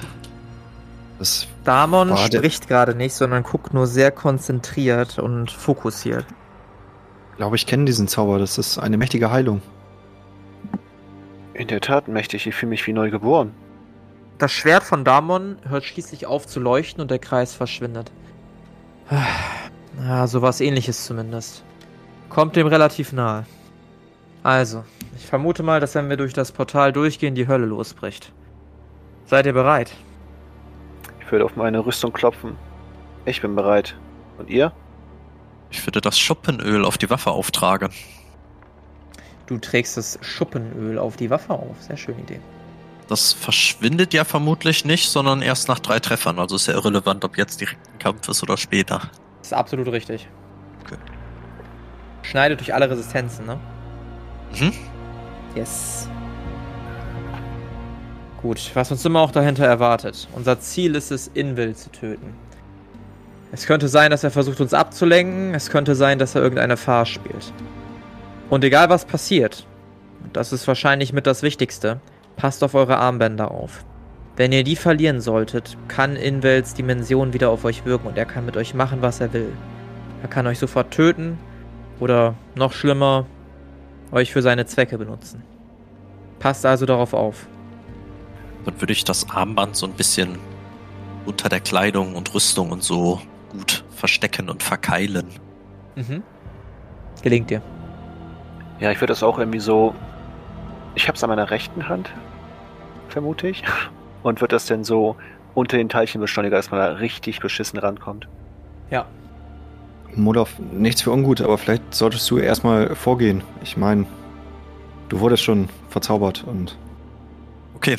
Das Damon der- spricht gerade nicht, sondern guckt nur sehr konzentriert und fokussiert. glaube ich kenne diesen Zauber. Das ist eine mächtige Heilung. In der Tat mächtig. Ich fühle mich wie neu geboren. Das Schwert von Damon hört schließlich auf zu leuchten und der Kreis verschwindet. Ja, sowas ähnliches zumindest. Kommt dem relativ nahe. Also, ich vermute mal, dass wenn wir durch das Portal durchgehen, die Hölle losbricht. Seid ihr bereit? Ich würde auf meine Rüstung klopfen. Ich bin bereit. Und ihr? Ich würde das Schuppenöl auf die Waffe auftragen. Du trägst das Schuppenöl auf die Waffe auf. Sehr schöne Idee. Das verschwindet ja vermutlich nicht, sondern erst nach drei Treffern. Also ist ja irrelevant, ob jetzt direkt ein Kampf ist oder später. Das ist absolut richtig. Okay. Schneidet durch alle Resistenzen, ne? Mhm. Yes. Gut, was uns immer auch dahinter erwartet. Unser Ziel ist es, Invill zu töten. Es könnte sein, dass er versucht, uns abzulenken. Es könnte sein, dass er irgendeine Farce spielt. Und egal was passiert, das ist wahrscheinlich mit das Wichtigste, passt auf eure Armbänder auf. Wenn ihr die verlieren solltet, kann Invels Dimension wieder auf euch wirken und er kann mit euch machen, was er will. Er kann euch sofort töten oder noch schlimmer, euch für seine Zwecke benutzen. Passt also darauf auf. Dann würde ich das Armband so ein bisschen unter der Kleidung und Rüstung und so gut verstecken und verkeilen. Mhm. Gelingt dir. Ja, ich würde das auch irgendwie so. Ich habe es an meiner rechten Hand, vermute ich. Und wird das denn so unter den Teilchenbeschleuniger, dass man da richtig beschissen rankommt? Ja. Modov, nichts für ungut, aber vielleicht solltest du erstmal vorgehen. Ich meine, du wurdest schon verzaubert und. Okay,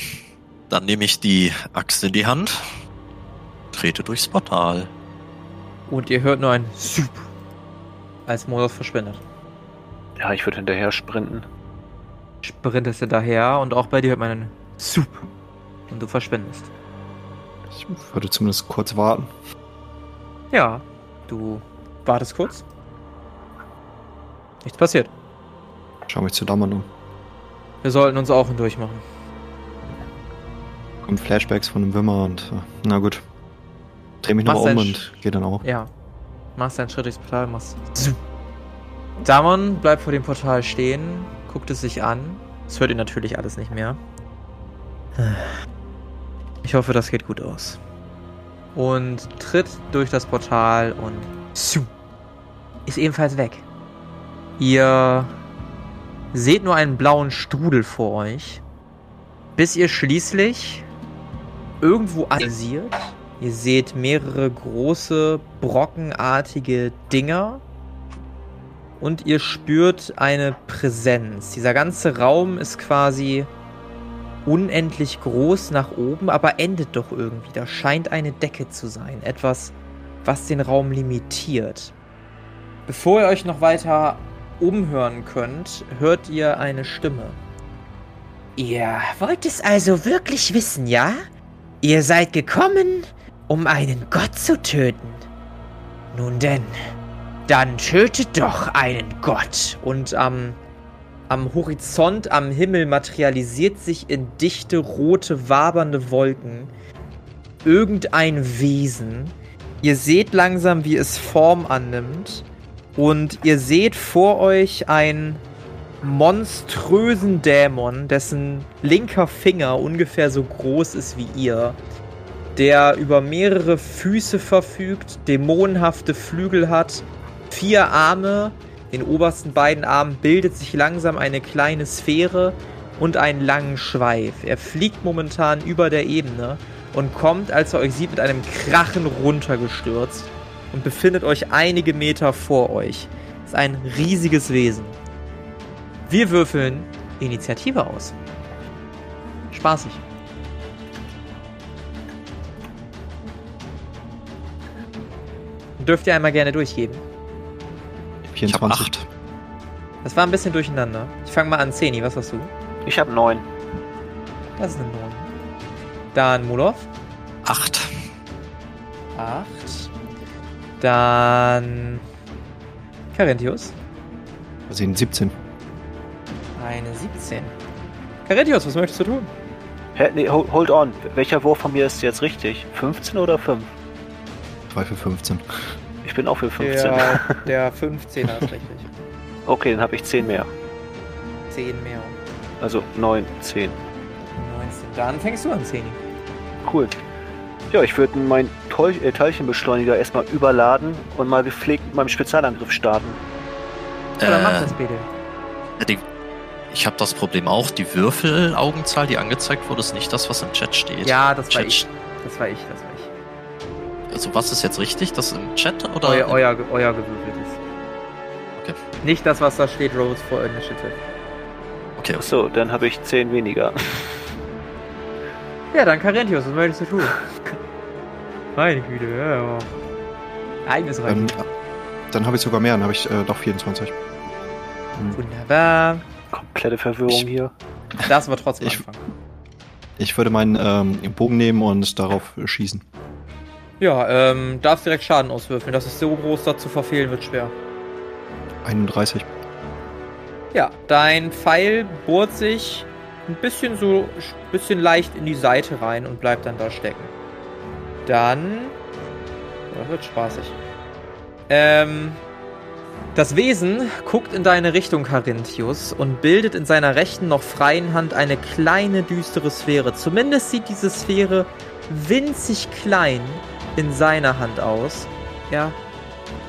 dann nehme ich die Axt in die Hand, trete durchs Portal. Und ihr hört nur ein Sup, als Modus verschwindet. Ja, ich würde hinterher sprinten. Sprintest du daher und auch bei dir hört man einen Sup. Und du verschwindest. Ich würde zumindest kurz warten. Ja, du wartest kurz. Nichts passiert. Schau mich zu Dammern um. Wir sollten uns auch hindurch machen. Kommen Flashbacks von dem Wimmer und äh, na gut. Dreh mich nochmal um und geh dann auch. Ja. Machst einen Schritt durchs Portal, machst. Damon bleibt vor dem Portal stehen, guckt es sich an. Es hört ihn natürlich alles nicht mehr. Ich hoffe, das geht gut aus. Und tritt durch das Portal und ist ebenfalls weg. Ihr seht nur einen blauen Strudel vor euch, bis ihr schließlich irgendwo analysiert. Ihr seht mehrere große, brockenartige Dinger. Und ihr spürt eine Präsenz. Dieser ganze Raum ist quasi unendlich groß nach oben, aber endet doch irgendwie. Da scheint eine Decke zu sein. Etwas, was den Raum limitiert. Bevor ihr euch noch weiter umhören könnt, hört ihr eine Stimme. Ihr wollt es also wirklich wissen, ja? Ihr seid gekommen, um einen Gott zu töten. Nun denn, dann tötet doch einen Gott. Und am, am Horizont, am Himmel materialisiert sich in dichte, rote, wabernde Wolken irgendein Wesen. Ihr seht langsam, wie es Form annimmt. Und ihr seht vor euch einen monströsen Dämon, dessen linker Finger ungefähr so groß ist wie ihr. Der über mehrere Füße verfügt, dämonenhafte Flügel hat, vier Arme. Den obersten beiden Armen bildet sich langsam eine kleine Sphäre und einen langen Schweif. Er fliegt momentan über der Ebene und kommt, als er euch sieht, mit einem Krachen runtergestürzt und befindet euch einige Meter vor euch. Ist ein riesiges Wesen. Wir würfeln Initiative aus. Spaßig. Dürft ihr einmal gerne durchgeben. Ich habe 24. acht. Das war ein bisschen durcheinander. Ich fange mal an. Zeni, was hast du? Ich habe neun. Das ist eine 9. Dann Mulov. Acht. 8. Dann Carinthius. Sehen 17. Eine 17. Carinthius, was möchtest du tun? Hä, nee, hold, hold on. Welcher Wurf von mir ist jetzt richtig? 15 oder 5? 2 für 15. Ich bin auch für 15. Der, der 15er ist richtig. Okay, dann habe ich 10 mehr. 10 mehr. Also 9, 10. 19. Dann fängst du an, Zeni. Cool. Ja, ich würde meinen Teil äh, Teilchenbeschleuniger erstmal überladen und mal gepflegt mit meinem Spezialangriff starten. Oder mach Äh, das bitte. Ich habe das Problem auch. Die Würfelaugenzahl, die angezeigt wurde, ist nicht das, was im Chat steht. Ja, das war Chat, ich. Das war ich, das war ich. Also was ist jetzt richtig? Das im Chat oder? Euer, euer, euer gewürfeltes. Okay. Nicht das, was da steht, Rolls for Initiative. Okay, okay. Achso, dann habe ich 10 weniger. Ja, dann Carinthius, was möchtest du tun? Meine Güte, ja, ja. Eigenes Reich. Ähm, dann habe ich sogar mehr, dann habe ich äh, doch 24. Wunderbar. Komplette Verwirrung Ich- hier. Das war trotzdem Ich- anfangen. Ich würde meinen ähm, Bogen nehmen und darauf schießen. Ja, ähm, darfst direkt Schaden auswürfeln. Das ist so groß, das zu verfehlen wird schwer. 31. Ja, dein Pfeil bohrt sich ein bisschen so, ein bisschen leicht in die Seite rein und bleibt dann da stecken. Dann. Das wird spaßig. Ähm. Das Wesen guckt in deine Richtung, Carinthius, und bildet in seiner rechten noch freien Hand eine kleine düstere Sphäre. Zumindest sieht diese Sphäre winzig klein in seiner Hand aus. Er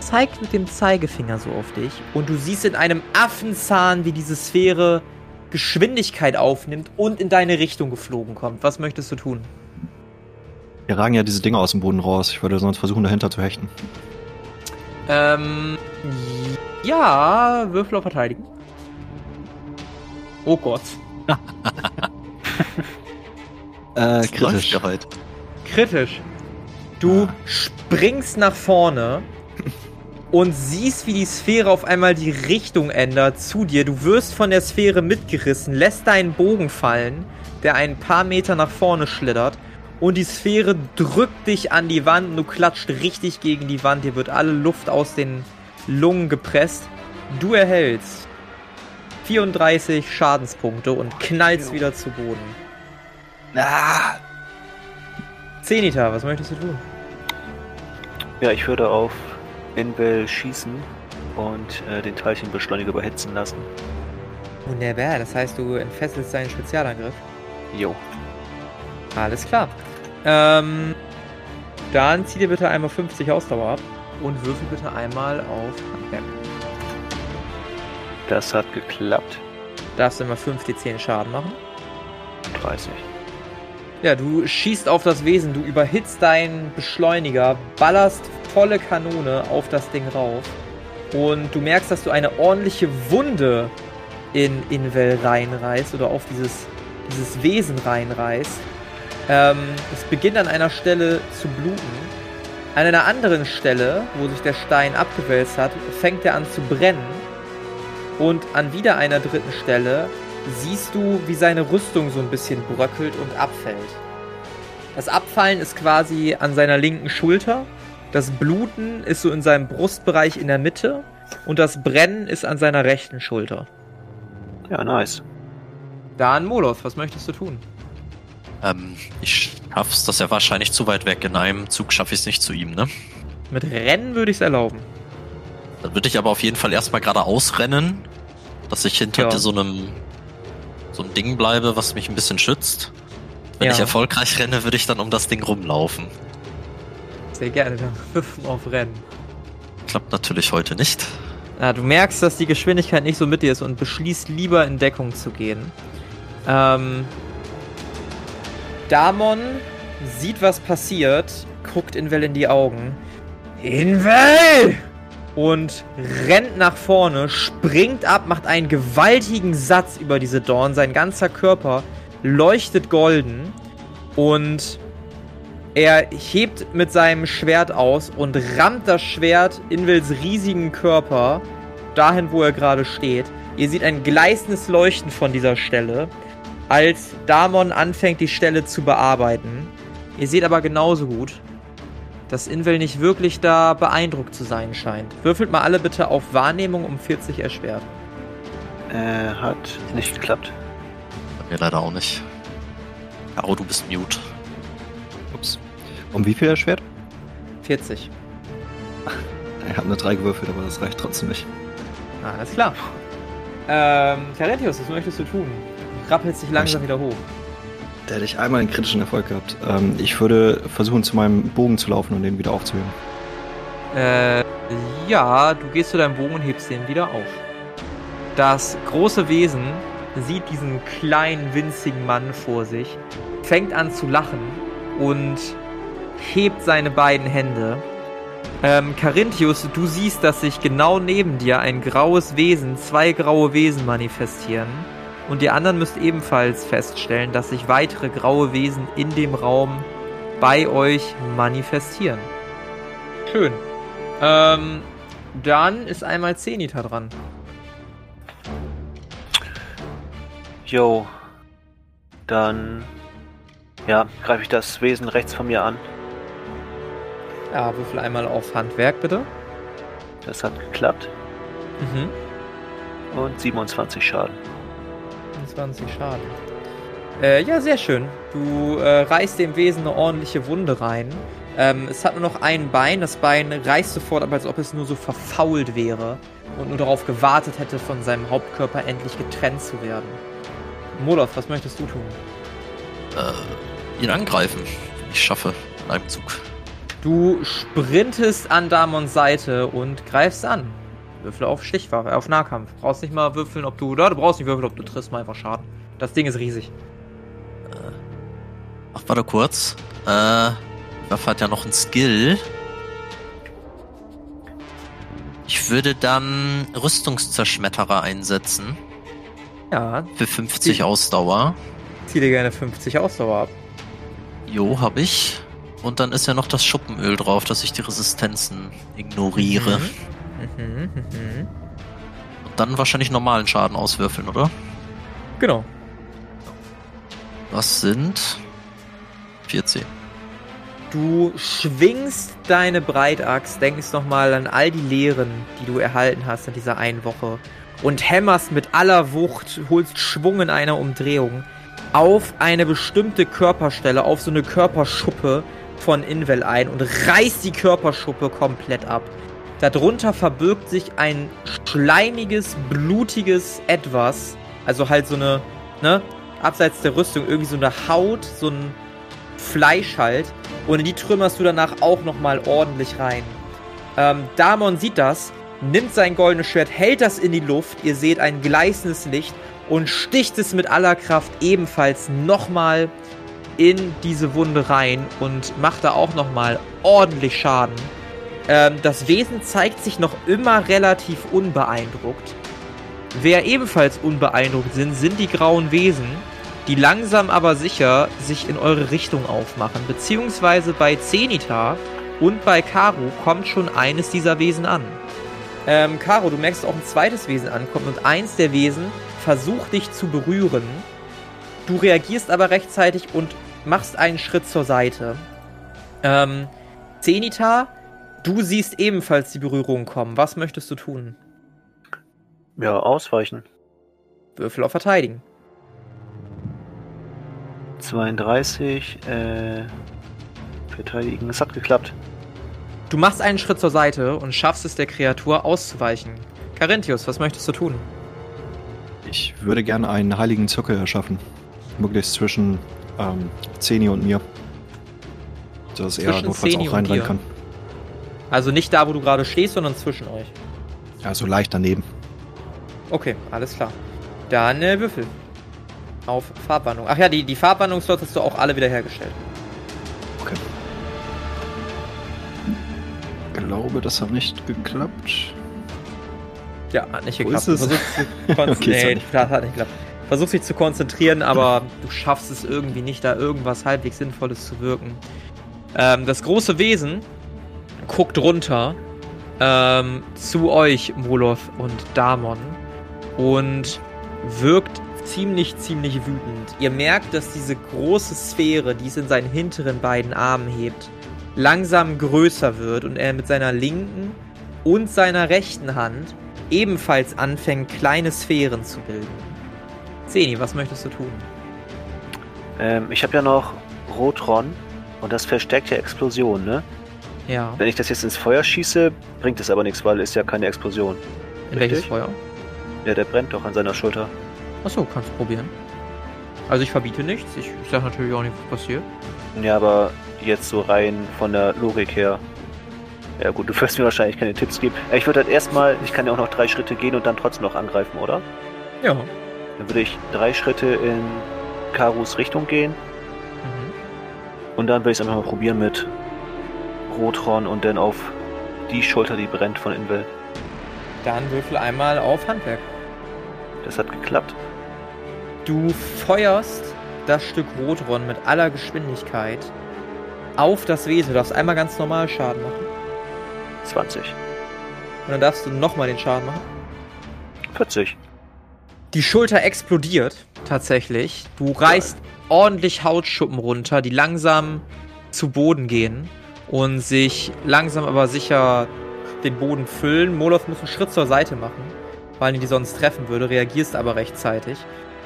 zeigt mit dem Zeigefinger so auf dich und du siehst in einem Affenzahn, wie diese Sphäre Geschwindigkeit aufnimmt und in deine Richtung geflogen kommt. Was möchtest du tun? Wir ragen ja diese Dinger aus dem Boden raus. Ich würde sonst versuchen, dahinter zu hechten. Ähm, ja, Würfel auf Verteidigen. Oh Gott. Äh, kritisch. ja heute. Kritisch. Du springst nach vorne und siehst, wie die Sphäre auf einmal die Richtung ändert zu dir. Du wirst von der Sphäre mitgerissen, lässt deinen Bogen fallen, der ein paar Meter nach vorne schlittert. Und die Sphäre drückt dich an die Wand und du klatscht richtig gegen die Wand. Dir wird alle Luft aus den Lungen gepresst. Du erhältst 34 Schadenspunkte und knallst wieder zu Boden. Ah, Zenita, was möchtest du tun? Ja, ich würde auf Invel schießen und äh, den Teilchenbeschleuniger überhitzen lassen. Wunderbar, das heißt, du entfesselst seinen Spezialangriff. Jo. Alles klar. Ähm, dann zieh dir bitte einmal 50 Ausdauer ab und würfel bitte einmal auf Handwerk. Das hat geklappt. Darfst immer 5 D10 Schaden machen. 30. Ja, du schießt auf das Wesen, du überhitzt deinen Beschleuniger, ballerst volle Kanone auf das Ding rauf und du merkst, dass du eine ordentliche Wunde in Invel reinreißt oder auf dieses, dieses Wesen reinreißt. Ähm, es beginnt an einer Stelle zu bluten. An einer anderen Stelle, wo sich der Stein abgewälzt hat, fängt er an zu brennen. Und an wieder einer dritten Stelle siehst du, wie seine Rüstung so ein bisschen bröckelt und abfällt. Das Abfallen ist quasi an seiner linken Schulter, das Bluten ist so in seinem Brustbereich in der Mitte und das Brennen ist an seiner rechten Schulter. Ja, nice. Dann Moloth, was möchtest du tun? Ähm, ich schaff's, das ist ja wahrscheinlich zu weit weg. In einem Zug schaffe ich es nicht zu ihm, ne? Mit Rennen würde ich es erlauben. Dann würde ich aber auf jeden Fall erstmal geradeaus rennen, dass ich hinter Ja. so einem so einem Ding bleibe, was mich ein bisschen schützt. Wenn Ja. ich erfolgreich renne, würde ich dann um das Ding rumlaufen. Sehr gerne, dann wirfen auf Rennen. Klappt natürlich heute nicht. Ja, du merkst, dass die Geschwindigkeit nicht so mit dir ist und beschließt lieber in Deckung zu gehen. Ähm, Damon sieht, was passiert, guckt Invel in die Augen. Invel! Und rennt nach vorne, springt ab, macht einen gewaltigen Satz über diese Dorn. Sein ganzer Körper leuchtet golden und er hebt mit seinem Schwert aus und rammt das Schwert Invils riesigen Körper dahin, wo er gerade steht. Ihr seht ein gleißendes Leuchten von dieser Stelle, als Damon anfängt, die Stelle zu bearbeiten. Ihr seht aber genauso gut, dass Invel nicht wirklich da beeindruckt zu sein scheint. Würfelt mal alle bitte auf Wahrnehmung um 40 erschwert. Äh, hat nicht geklappt. Bei mir leider auch nicht. Caro, du bist mute. ups. Um wie viel erschwert? 40. Ich habe eine 3 gewürfelt, aber das reicht trotzdem nicht. Alles klar. Ähm, Carentius, was möchtest du tun? Du rappelst dich langsam wieder hoch. Da hätte ich einmal einen kritischen Erfolg gehabt. Ähm, ich würde versuchen, zu meinem Bogen zu laufen und den wieder aufzuheben. Äh, ja, du gehst zu deinem Bogen und hebst den wieder auf. Das große Wesen sieht diesen kleinen, winzigen Mann vor sich, fängt an zu lachen und hebt seine beiden Hände. Ähm, Carinthius, du siehst, dass sich genau neben dir ein graues Wesen, zwei graue Wesen manifestieren. Und die anderen müsst ebenfalls feststellen, dass sich weitere graue Wesen in dem Raum bei euch manifestieren. Schön. Ähm, dann ist einmal Zenita dran. Jo. Dann. Ja, greife ich das Wesen rechts von mir an. Ja, würfel einmal auf Handwerk, bitte. Das hat geklappt. Mhm. Und 27 Schaden. 20 Schaden. Äh, ja, sehr schön. Du äh, reißt dem Wesen eine ordentliche Wunde rein. Ähm, es hat nur noch ein Bein. Das Bein reißt sofort ab, als ob es nur so verfault wäre. und nur darauf gewartet hätte, von seinem Hauptkörper endlich getrennt zu werden. Molov, was möchtest du tun? Äh, ihn angreifen, ich schaffe, in einem Zug. Du sprintest an Damons Seite und greifst an. Würfel auf Stichwaffe, auf Nahkampf. Brauchst nicht mal würfeln, ob du. Oder du brauchst nicht würfeln, ob du triffst, mal einfach Schaden. Das Ding ist riesig. Ach, warte kurz. Äh, Waffe hat ja noch einen Skill. Ich würde dann Rüstungszerschmetterer einsetzen. Ja, Für 50 Ausdauer. zieh dir gerne 50 Ausdauer ab. Jo, hab ich. Und dann ist ja noch das Schuppenöl drauf, dass ich die Resistenzen ignoriere. Mhm, mhm. Und dann wahrscheinlich normalen Schaden auswürfeln, oder? Genau. Was sind 14. Du schwingst deine Breitaxt, denkst nochmal an all die Lehren, die du erhalten hast in dieser einen Woche und hämmerst mit aller Wucht, holst Schwung in einer Umdrehung auf eine bestimmte Körperstelle, auf so eine Körperschuppe von Invel ein und reißt die Körperschuppe komplett ab. Darunter verbirgt sich ein schleimiges, blutiges Etwas, also halt so eine, ne, abseits der Rüstung, irgendwie so eine Haut, so ein Fleisch halt. Und in die trümmerst du danach auch nochmal ordentlich rein. Ähm, Damon sieht das, nimmt sein goldenes Schwert, hält das in die Luft. Ihr seht ein gleißendes Licht und sticht es mit aller Kraft ebenfalls nochmal in diese Wunde rein und macht da auch nochmal ordentlich Schaden. Ähm, das Wesen zeigt sich noch immer relativ unbeeindruckt. Wer ebenfalls unbeeindruckt sind, sind die grauen Wesen, die langsam aber sicher sich in eure Richtung aufmachen. Beziehungsweise bei Zenita und bei Karu kommt schon eines dieser Wesen an. Ähm, Caro, du merkst dass auch ein zweites Wesen ankommt und eins der Wesen versucht dich zu berühren. Du reagierst aber rechtzeitig und machst einen Schritt zur Seite. Ähm, Zenita, du siehst ebenfalls die Berührung kommen. Was möchtest du tun? Ja, ausweichen. Würfel auf Verteidigen. 32, äh, verteidigen. Es hat geklappt. Du machst einen Schritt zur Seite und schaffst es der Kreatur auszuweichen. Carinthius, was möchtest du tun? Ich würde gerne einen heiligen Zirkel erschaffen. Möglichst zwischen ähm, Zeni und mir. Dass er Zwischen notfalls Zeni auch reinrennen dir. kann. Also nicht da, wo du gerade stehst, sondern zwischen euch. Ja, so leicht daneben. Okay, alles klar. Dann äh, Würfel. Auf Farbwandlung. Ach ja, die, die Farbwandlungsslots hast du auch alle wieder hergestellt. Okay. Ich glaube, das hat nicht geklappt. Ja, hat nicht Wo geklappt. ist es? Okay, nee, nicht das hat nicht geklappt. Versuchst dich zu konzentrieren, aber du schaffst es irgendwie nicht, da irgendwas halbwegs Sinnvolles zu wirken. Ähm, das große Wesen guckt runter ähm, zu euch, Molov und Damon, und wirkt ziemlich, ziemlich wütend. Ihr merkt, dass diese große Sphäre, die es in seinen hinteren beiden Armen hebt, langsam größer wird und er mit seiner linken und seiner rechten Hand ebenfalls anfängt, kleine Sphären zu bilden. Zeni, was möchtest du tun? Ähm, ich habe ja noch Rotron und das verstärkt ja Explosion, ne? Ja. Wenn ich das jetzt ins Feuer schieße, bringt es aber nichts, weil es ja keine Explosion. In welches richtig? Feuer? Ja, der brennt doch an seiner Schulter. Achso, kannst du probieren. Also ich verbiete nichts. Ich, ich sag natürlich auch nicht, was passiert. Ja, aber jetzt so rein von der Logik her. Ja gut, du wirst mir wahrscheinlich keine Tipps geben. Ich würde halt erstmal, ich kann ja auch noch drei Schritte gehen und dann trotzdem noch angreifen, oder? Ja. Dann würde ich drei Schritte in Karus Richtung gehen Mhm. und dann würde ich es einfach mal probieren mit Rothorn und dann auf die Schulter, die brennt von Invel. Dann würfel einmal auf Handwerk. Das hat geklappt. Du feuerst das Stück Rotron mit aller Geschwindigkeit auf das Wesen. Du darfst einmal ganz normal Schaden machen. 20. Und dann darfst du nochmal den Schaden machen. 40. Die Schulter explodiert tatsächlich. Du reißt ordentlich Hautschuppen runter, die langsam zu Boden gehen und sich langsam aber sicher den Boden füllen. Molov muss einen Schritt zur Seite machen, weil ihn die sonst treffen würde, reagierst aber rechtzeitig.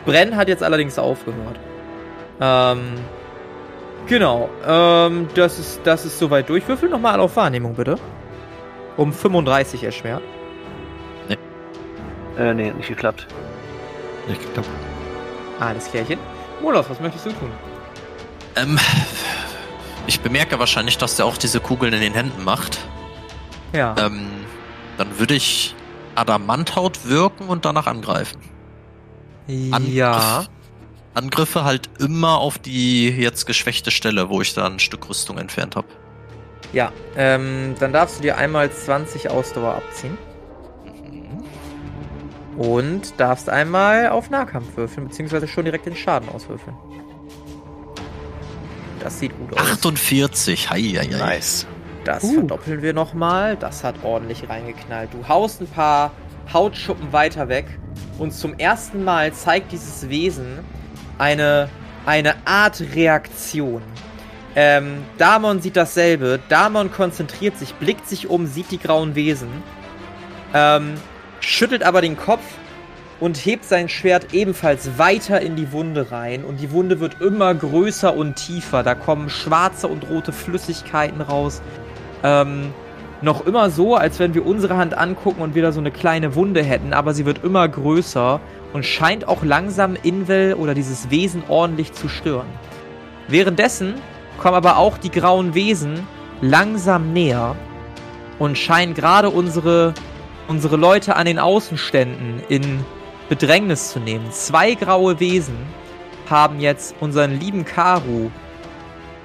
Brenn hat jetzt allerdings aufgehört. Ähm, genau. Ähm, das ist, das ist soweit durch. Würfel nochmal auf Wahrnehmung, bitte. Um 35 erschwert. Nee. Äh, nee, hat nicht geklappt. Nicht geklappt. Alles klärchen. Moloth, was möchtest du tun? Ähm, ich bemerke wahrscheinlich, dass der auch diese Kugeln in den Händen macht. Ja. Ähm, dann würde ich Adamanthaut wirken und danach angreifen. ja. Angriffe halt immer auf die jetzt geschwächte Stelle, wo ich da ein Stück Rüstung entfernt habe. Ja. Ähm, dann darfst du dir einmal 20 Ausdauer abziehen. Und darfst einmal auf Nahkampf würfeln, beziehungsweise schon direkt den Schaden auswürfeln. Das sieht gut aus. 48, hei, hei, hei. Nice. Das Uh. verdoppeln wir nochmal. Das hat ordentlich reingeknallt. Du haust ein paar Hautschuppen weiter weg und zum ersten Mal zeigt dieses Wesen eine, eine Art Reaktion. Ähm, Damon sieht dasselbe. Damon konzentriert sich, blickt sich um, sieht die grauen Wesen, ähm, schüttelt aber den Kopf und hebt sein Schwert ebenfalls weiter in die Wunde rein. Und die Wunde wird immer größer und tiefer. Da kommen schwarze und rote Flüssigkeiten raus. Ähm, noch immer so, als wenn wir unsere Hand angucken und wieder so eine kleine Wunde hätten, aber sie wird immer größer und scheint auch langsam Invel oder dieses Wesen ordentlich zu stören. Währenddessen kommen aber auch die grauen Wesen langsam näher und scheinen gerade unsere, unsere Leute an den Außenständen in Bedrängnis zu nehmen. Zwei graue Wesen haben jetzt unseren lieben Karu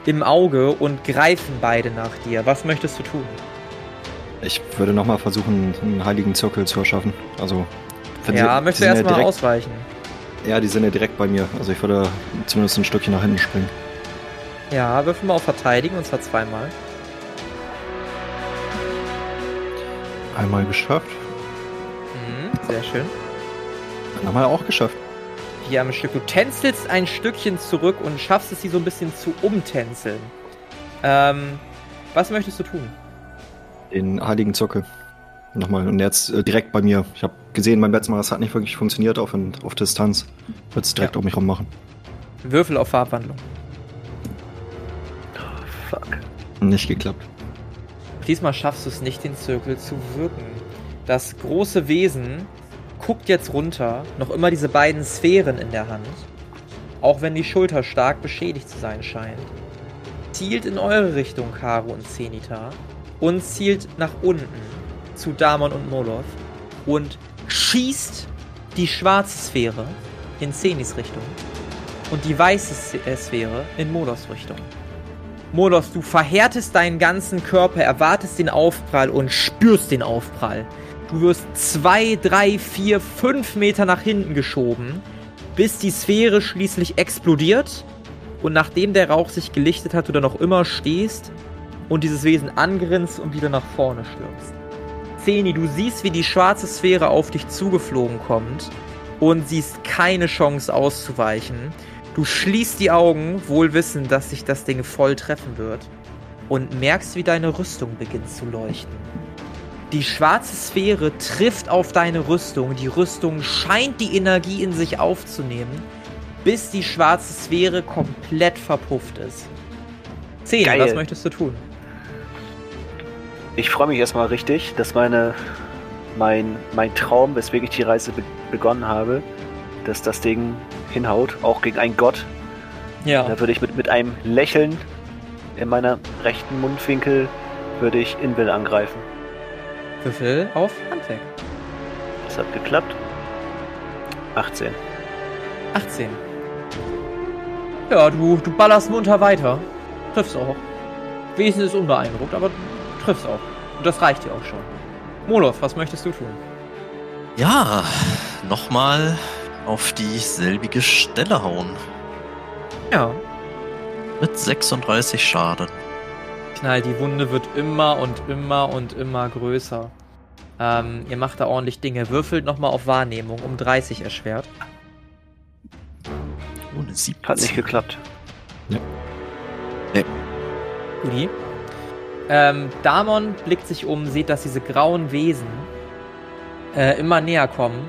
im Auge und greifen beide nach dir. Was möchtest du tun? Ich würde nochmal versuchen, einen heiligen Zirkel zu erschaffen. Also. wenn ja, möchtest du erstmal direkt, ausweichen? Ja, die sind ja direkt bei mir. Also ich würde zumindest ein Stückchen nach hinten springen. Ja, würfel mal auf Verteidigen und zwar zweimal. Einmal geschafft. Mhm, sehr schön. Nochmal auch geschafft. Hier am Stück. Du tänzelst ein Stückchen zurück und schaffst es, sie so ein bisschen zu umtänzeln. Ähm, was möchtest du tun? Den heiligen Zirkel. Nochmal. Und jetzt äh, direkt bei mir. Ich habe gesehen, beim letzten Mal, das hat nicht wirklich funktioniert auf, auf Distanz. Würde es direkt Ja. um mich rum machen. Würfel auf Farbwandlung. Fuck. Nicht geklappt. Diesmal schaffst du es nicht, den Zirkel zu wirken. Das große Wesen guckt jetzt runter, noch immer diese beiden Sphären in der Hand, auch wenn die Schulter stark beschädigt zu sein scheint. Zielt in eure Richtung, Karo und Zenita, und zielt nach unten zu Damon und Moloth und schießt die schwarze Sphäre in Zenis Richtung und die weiße äh, Sphäre in Moloths Richtung. Molos, du verhärtest deinen ganzen Körper, erwartest den Aufprall und spürst den Aufprall. Du wirst zwei, drei, vier, fünf Meter nach hinten geschoben, bis die Sphäre schließlich explodiert und nachdem der Rauch sich gelichtet hat, du dann noch immer stehst und dieses Wesen angrinst und wieder nach vorne stürmst. Zeni, du siehst, wie die schwarze Sphäre auf dich zugeflogen kommt und siehst keine Chance auszuweichen. Du schließt die Augen, wohl wissend, dass sich das Ding voll treffen wird, und merkst, wie deine Rüstung beginnt zu leuchten. Die schwarze Sphäre trifft auf deine Rüstung, die Rüstung scheint die Energie in sich aufzunehmen, bis die schwarze Sphäre komplett verpufft ist. Zehn, Geil. was möchtest du tun? Ich freue mich erstmal richtig, dass meine, mein, mein Traum, weswegen ich die Reise be begonnen habe, dass das Ding hinhaut, auch gegen einen Gott. Ja. Da würde ich mit, mit einem Lächeln in meiner rechten Mundwinkel würde ich Invel angreifen. Würfel auf Handwerk. Das hat geklappt. 18. 18. Ja, du, du ballerst munter weiter. Triffst auch. Wesen ist unbeeindruckt, aber du triffst auch. Und das reicht dir auch schon. Moloth, was möchtest du tun? Ja, nochmal auf dieselbige Stelle hauen. Ja. Mit 36 Schaden. Knall, die Wunde wird immer und immer und immer größer. Ähm, ihr macht da ordentlich Dinge. Würfelt nochmal auf Wahrnehmung um 30 erschwert. Ohne 17. Hat nicht geklappt. Guti. Ähm, Damon blickt sich um, sieht, dass diese grauen Wesen äh, immer näher kommen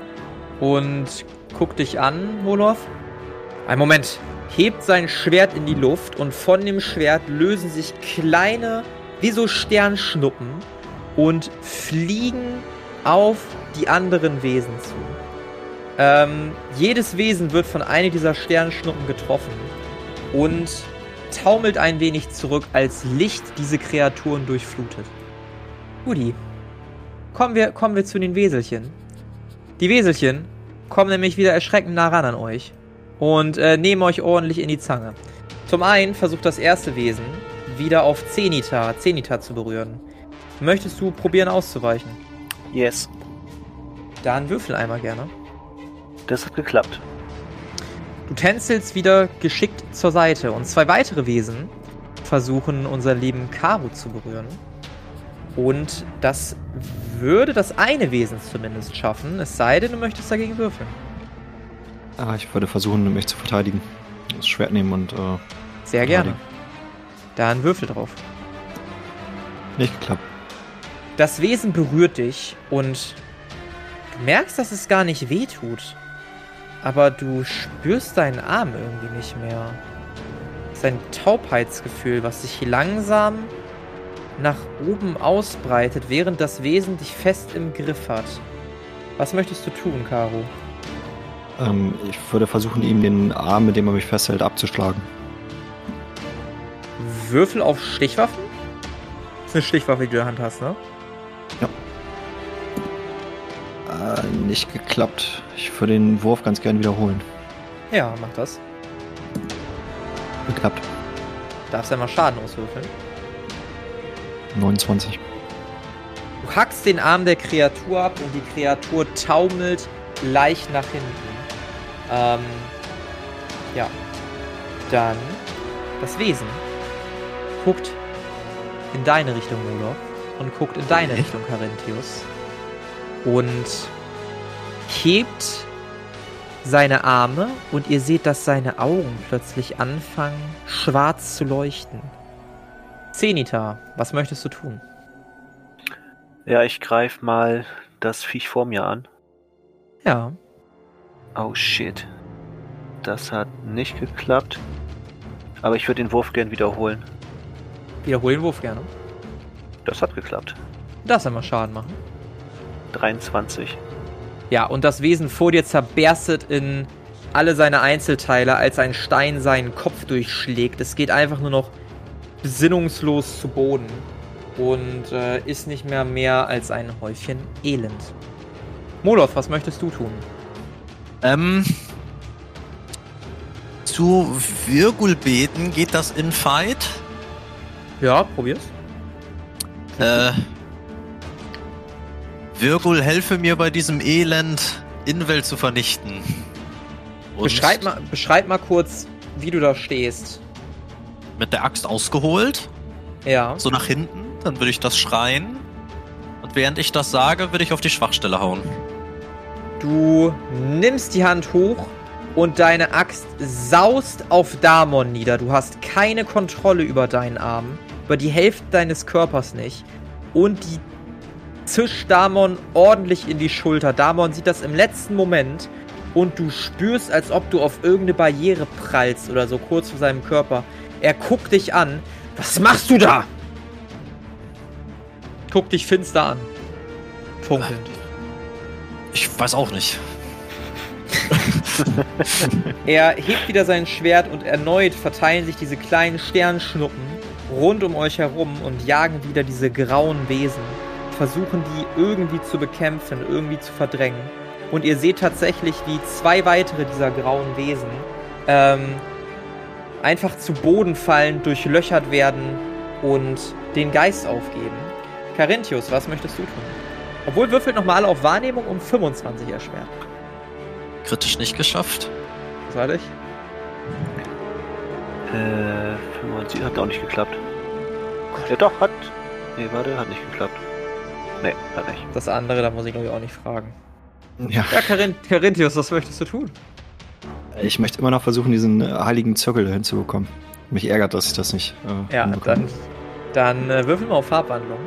und guckt dich an, Moloth. Ein Moment. Hebt sein Schwert in die Luft und von dem Schwert lösen sich kleine, wie so Sternschnuppen und fliegen auf die anderen Wesen zu. Ähm, jedes Wesen wird von einer dieser Sternschnuppen getroffen und taumelt ein wenig zurück, als Licht diese Kreaturen durchflutet. Guti. Kommen wir, kommen wir zu den Weselchen. Die Weselchen kommen nämlich wieder erschreckend nah ran an euch und äh, nehmen euch ordentlich in die Zange. Zum einen versucht das erste Wesen wieder auf Zenita, Zenita zu berühren. Möchtest du probieren auszuweichen? Yes. Dann würfel einmal gerne. Das hat geklappt. Du tänzelst wieder geschickt zur Seite und zwei weitere Wesen versuchen unseren lieben Karu zu berühren. Und das würde das eine Wesen zumindest schaffen, es sei denn, du möchtest dagegen würfeln. Ah, ich würde versuchen, mich zu verteidigen. Das Schwert nehmen und. Äh, Sehr gerne. Dann würfel drauf. Nicht geklappt. Das Wesen berührt dich und du merkst, dass es gar nicht weh tut. Aber du spürst deinen Arm irgendwie nicht mehr. Es ist ein Taubheitsgefühl, was sich langsam nach oben ausbreitet, während das Wesen dich fest im Griff hat. Was möchtest du tun, Caro? Ähm, ich würde versuchen, ihm den Arm, mit dem er mich festhält, abzuschlagen. Würfel auf Stichwaffen? Das ist eine Stichwaffe, die du in der Hand hast, ne? Äh, nicht geklappt. Ich würde den Wurf ganz gern wiederholen. Ja, mach das. Geklappt. Darfst ja mal Schaden auswürfeln. 29. Du hackst den Arm der Kreatur ab und die Kreatur taumelt leicht nach hinten. Ähm, ja. Dann das Wesen guckt in deine Richtung, Moloch, und guckt in deine Richtung, Carinthius. Und hebt seine Arme und ihr seht, dass seine Augen plötzlich anfangen, schwarz zu leuchten. Zenita, was möchtest du tun? Ja, ich greife mal das Viech vor mir an. Ja, Oh shit. Das hat nicht geklappt. Aber ich würde den Wurf gern wiederholen. wiederhol den Wurf gerne. Das hat geklappt. Das einmal Schaden machen. 23. Ja, und das Wesen vor dir zerberstet in alle seine Einzelteile, als ein Stein seinen Kopf durchschlägt. Es geht einfach nur noch besinnungslos zu Boden und äh, ist nicht mehr mehr als ein Häufchen Elend. Moloth, was möchtest du tun? Ähm, zu Virgulbeten geht das in Fight. Ja, probier's. Äh, Virgul, helfe mir bei diesem Elend, Innenwelt zu vernichten. Und Beschreib mal, beschreib mal kurz, wie du da stehst. Mit der Axt ausgeholt, Ja. so nach hinten, dann würde ich das schreien. Und während ich das sage, würde ich auf die Schwachstelle hauen. Du nimmst die Hand hoch und deine Axt saust auf Damon nieder. Du hast keine Kontrolle über deinen Arm, über die Hälfte deines Körpers nicht. Und die zischt Damon ordentlich in die Schulter. Damon sieht das im letzten Moment und du spürst, als ob du auf irgendeine Barriere prallst oder so kurz vor seinem Körper. Er guckt dich an. Was machst du da? Guckt dich finster an. Funkelnd. Ich weiß auch nicht. Er hebt wieder sein Schwert und erneut verteilen sich diese kleinen Sternschnuppen rund um euch herum und jagen wieder diese grauen Wesen, versuchen die irgendwie zu bekämpfen, irgendwie zu verdrängen. Und ihr seht tatsächlich, wie zwei weitere dieser grauen Wesen ähm, einfach zu Boden fallen, durchlöchert werden und den Geist aufgeben. Carinthius, was möchtest du tun? Obwohl würfelt nochmal auf Wahrnehmung um 25 erschwert. Kritisch nicht geschafft. Soll ich? Äh, 95 hat auch nicht geklappt. Ja doch, hat. Nee, warte, hat nicht geklappt. Nee, hat nicht. Das andere, da muss ich glaube ich auch nicht fragen. Ja. Ja, Carinthius, was möchtest du tun? Ich möchte immer noch versuchen, diesen äh, heiligen Zirkel hinzubekommen. Mich ärgert, dass ich das nicht. Äh, Ja, dann, dann äh, würfel mal auf Farbwandlung.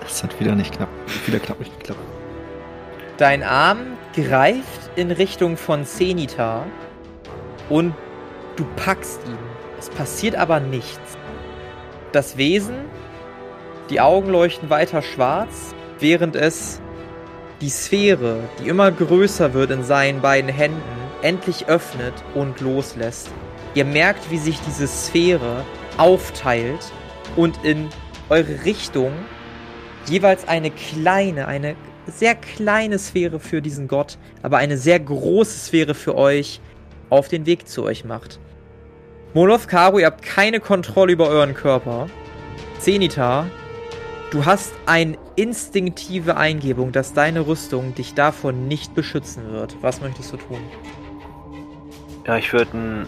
Das hat wieder nicht knapp. Wieder knapp nicht geklappt. Dein Arm greift in Richtung von Zenita und du packst ihn. Es passiert aber nichts. Das Wesen, die Augen leuchten weiter schwarz, während es die Sphäre, die immer größer wird in seinen beiden Händen, endlich öffnet und loslässt. Ihr merkt, wie sich diese Sphäre aufteilt und in eure Richtung jeweils eine kleine, eine sehr kleine Sphäre für diesen Gott, aber eine sehr große Sphäre für euch auf den Weg zu euch macht. Moloth, Karu, ihr habt keine Kontrolle über euren Körper. Zenita, du hast eine instinktive Eingebung, dass deine Rüstung dich davon nicht beschützen wird. Was möchtest du tun? Ja, ich würde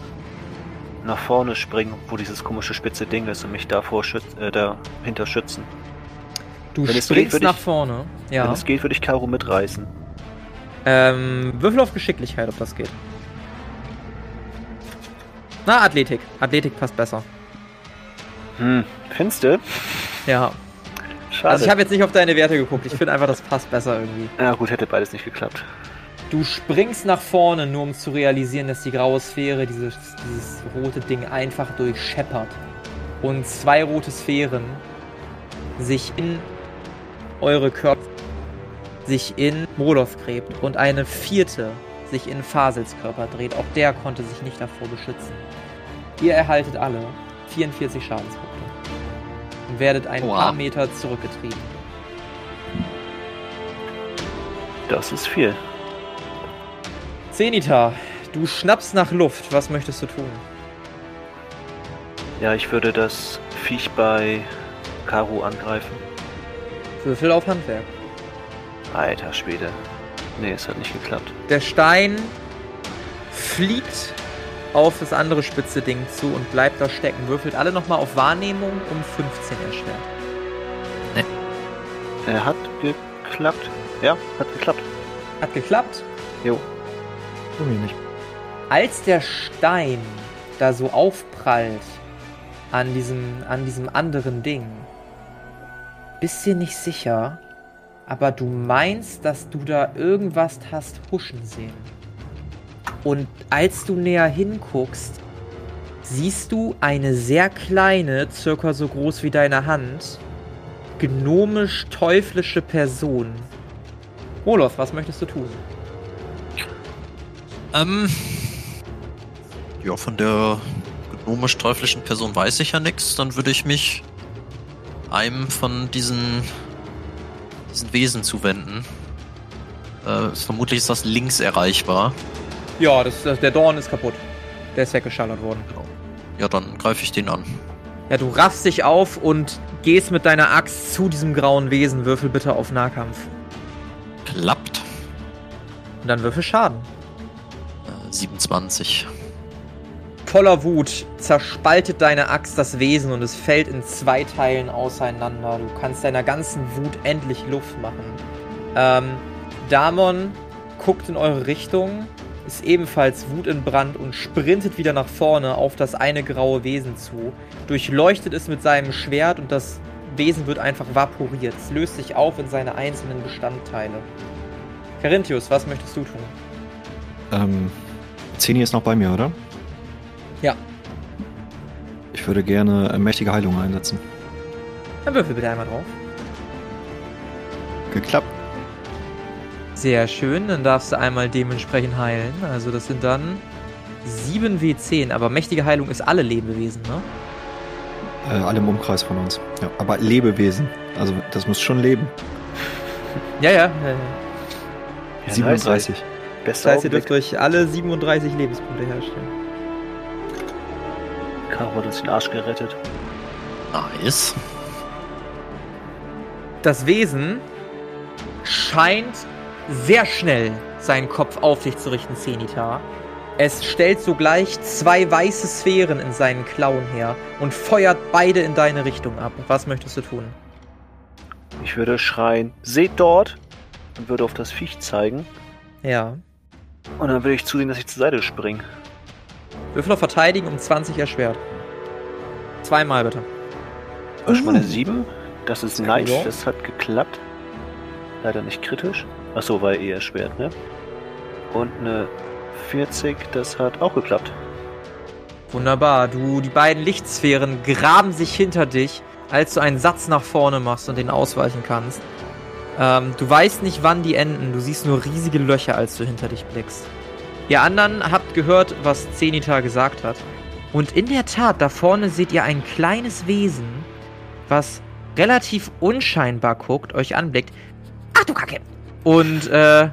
nach vorne springen, wo dieses komische spitze Ding ist und mich davor schütz äh, dahinter schützen. Du Wenn springst geht, nach ich- vorne. Ja. Wenn es geht, würde ich Karo mitreißen. Ähm, Würfel auf Geschicklichkeit, ob das geht. Na, Athletik. Athletik passt besser. Hm, findest du? Ja. Schade. Also ich habe jetzt nicht auf deine Werte geguckt. Ich finde einfach, das passt besser irgendwie. ja gut, hätte beides nicht geklappt. Du springst nach vorne, nur um zu realisieren, dass die graue Sphäre dieses, dieses rote Ding einfach durchscheppert. Und zwei rote Sphären sich in eure Körper, sich in Moloth gräbt und eine vierte sich in Fasels Körper dreht. Auch der konnte sich nicht davor beschützen. Ihr erhaltet alle 44 Schadenspunkte und werdet ein Oha. paar Meter zurückgetrieben. Das ist viel. Zenita, du schnappst nach Luft. Was möchtest du tun? Ja, ich würde das Viech bei Karo angreifen. Würfel auf Handwerk. Alter Schwede. Nee, es hat nicht geklappt. Der Stein fliegt auf das andere spitze Ding zu und bleibt da stecken. Würfelt alle nochmal auf Wahrnehmung um 15 erschwert. Er hat geklappt. Ja, hat geklappt. Hat geklappt. Jo. Bei mir nicht. Als der Stein da so aufprallt an diesem, an diesem anderen Ding, bist dir nicht sicher, aber du meinst, dass du da irgendwas hast huschen sehen. Und als du näher hinguckst, siehst du eine sehr kleine, circa so groß wie deine Hand, gnomisch-teuflische Person. Moloth, was möchtest du tun? Ähm. Ja, von der gnomisch-teuflischen Person weiß ich ja nichts. Dann würde ich mich einem von diesen, diesen Wesen zuwenden. Äh, vermutlich ist das links erreichbar. Ja, das, das, der Dorn ist kaputt. Der ist weggeschallert worden. Ja, dann greife ich den an. Ja, du raffst dich auf und gehst mit deiner Axt zu diesem grauen Wesen. Würfel bitte auf Nahkampf. Klappt. Und dann würfel Schaden. Äh, 27. Voller Wut zerspaltet deine Axt das Wesen und es fällt in zwei Teilen auseinander. Du kannst deiner ganzen Wut endlich Luft machen. Ähm, Damon guckt in eure Richtung, ist ebenfalls Wut in Brand und sprintet wieder nach vorne auf das eine graue Wesen zu. Durchleuchtet es mit seinem Schwert und das Wesen wird einfach vaporiert. Es löst sich auf in seine einzelnen Bestandteile. Carinthius, was möchtest du tun? Ähm, Zeni ist noch bei mir, oder? Ja. Ich würde gerne mächtige Heilung einsetzen. Dann würfel bitte einmal drauf. Geklappt. Sehr schön, dann darfst du einmal dementsprechend heilen. Also das sind dann 7 W10, aber mächtige Heilung ist alle Lebewesen, ne? Äh, alle im Umkreis von uns. Ja, aber Lebewesen. Also das muss schon leben. Ja, ja. ja, ja. Ja, 37. Nice. Das heißt, ihr dürft euch alle 37 Lebenspunkte herstellen. Karo hat uns den Arsch gerettet. Nice. Das Wesen scheint sehr schnell seinen Kopf auf dich zu richten, Zenita. Es stellt sogleich zwei weiße Sphären in seinen Klauen her und feuert beide in deine Richtung ab. Was möchtest du tun? Ich würde schreien, seht dort! Und würde auf das Viech zeigen. Ja. Und dann würde ich zusehen, dass ich zur Seite springe. Würfel auf Verteidigen um 20 erschwert. Zweimal bitte. Das ist meine 7. Das ist nice. Ja. Das hat geklappt. Leider nicht kritisch. Achso, war eher erschwert, ne? Und eine 40, das hat auch geklappt. Wunderbar. Du, die beiden Lichtsphären graben sich hinter dich, als du einen Satz nach vorne machst und den ausweichen kannst. Ähm, du weißt nicht, wann die enden. Du siehst nur riesige Löcher, als du hinter dich blickst. Ihr anderen habt gehört, was Zenita gesagt hat. Und in der Tat, da vorne seht ihr ein kleines Wesen, was relativ unscheinbar guckt, euch anblickt. Ach du Kacke! Und äh,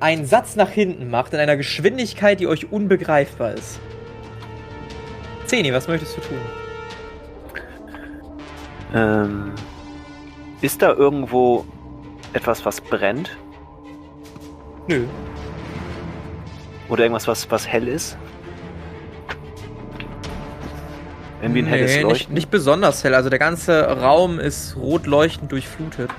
einen Satz nach hinten macht in einer Geschwindigkeit, die euch unbegreifbar ist. Zeni, was möchtest du tun? Ähm, ist da irgendwo etwas, was brennt? Nö. Oder irgendwas, was, was hell ist? Irgendwie ein helles Nee, nicht, Leuchten? nicht besonders hell. Also der ganze Raum ist rot leuchtend durchflutet.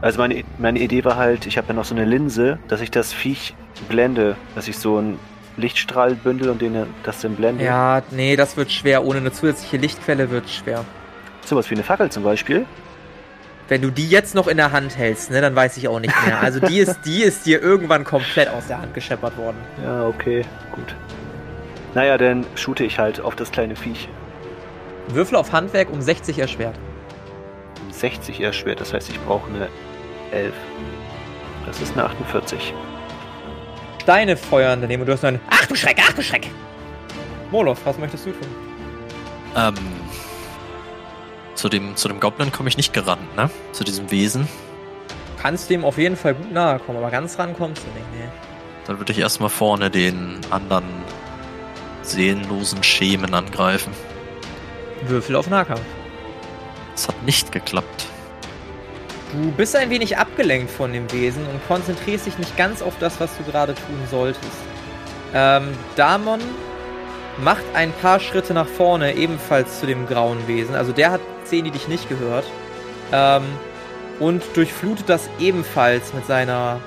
Also meine, meine Idee war halt, ich habe ja noch so eine Linse, dass ich das Viech blende, dass ich so einen Lichtstrahl bündel und den das dann blende. Ja, nee, das wird schwer. Ohne eine zusätzliche Lichtquelle wird schwer. Sowas wie eine Fackel zum Beispiel. Wenn du die jetzt noch in der Hand hältst, ne, dann weiß ich auch nicht mehr. Also die ist, die ist dir irgendwann komplett aus der Hand gescheppert worden. Ja, okay, gut. Naja, dann shoote ich halt auf das kleine Viech. Würfel auf Handwerk um 60 erschwert. Um 60 erschwert, das heißt, ich brauche eine 11. Das ist eine 48. Steine feuern daneben und du hast nur einen Ach du Schreck, ach du Schreck! Moloth, was möchtest du tun? Ähm, zu dem, zu dem Goblin komme ich nicht gerannt, ne? Zu diesem Wesen. Kannst dem auf jeden Fall gut nahe kommen, aber ganz ran kommst du nicht, ne? Dann würde ich erstmal vorne den anderen seelenlosen Schemen angreifen. Würfel auf Nahkampf. Das hat nicht geklappt. Du bist ein wenig abgelenkt von dem Wesen und konzentrierst dich nicht ganz auf das, was du gerade tun solltest. Ähm, Damon macht ein paar Schritte nach vorne, ebenfalls zu dem grauen Wesen. Also der hat Zeni dich nicht gehört. Ähm, und durchflutet das ebenfalls mit seiner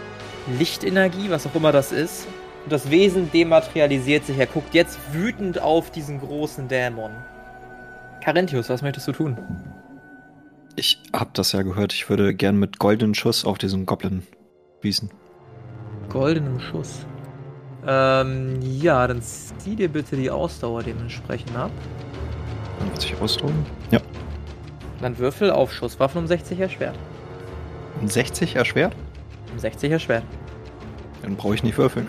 Lichtenergie, was auch immer das ist. Und das Wesen dematerialisiert sich. Er guckt jetzt wütend auf diesen großen Dämon. Carinthius, was möchtest du tun? Ich hab das ja gehört. Ich würde gern mit goldenen Schuss auf diesen Goblin schießen. Goldenem Schuss. Ähm, ja, dann zieh dir bitte die Ausdauer dementsprechend ab. Dann wird sich ausdrucken. Ja. Dann Würfel auf Schusswaffen um 60 erschwert. Um 60 erschwert? Um 60 erschwert. Dann brauche ich nicht würfeln.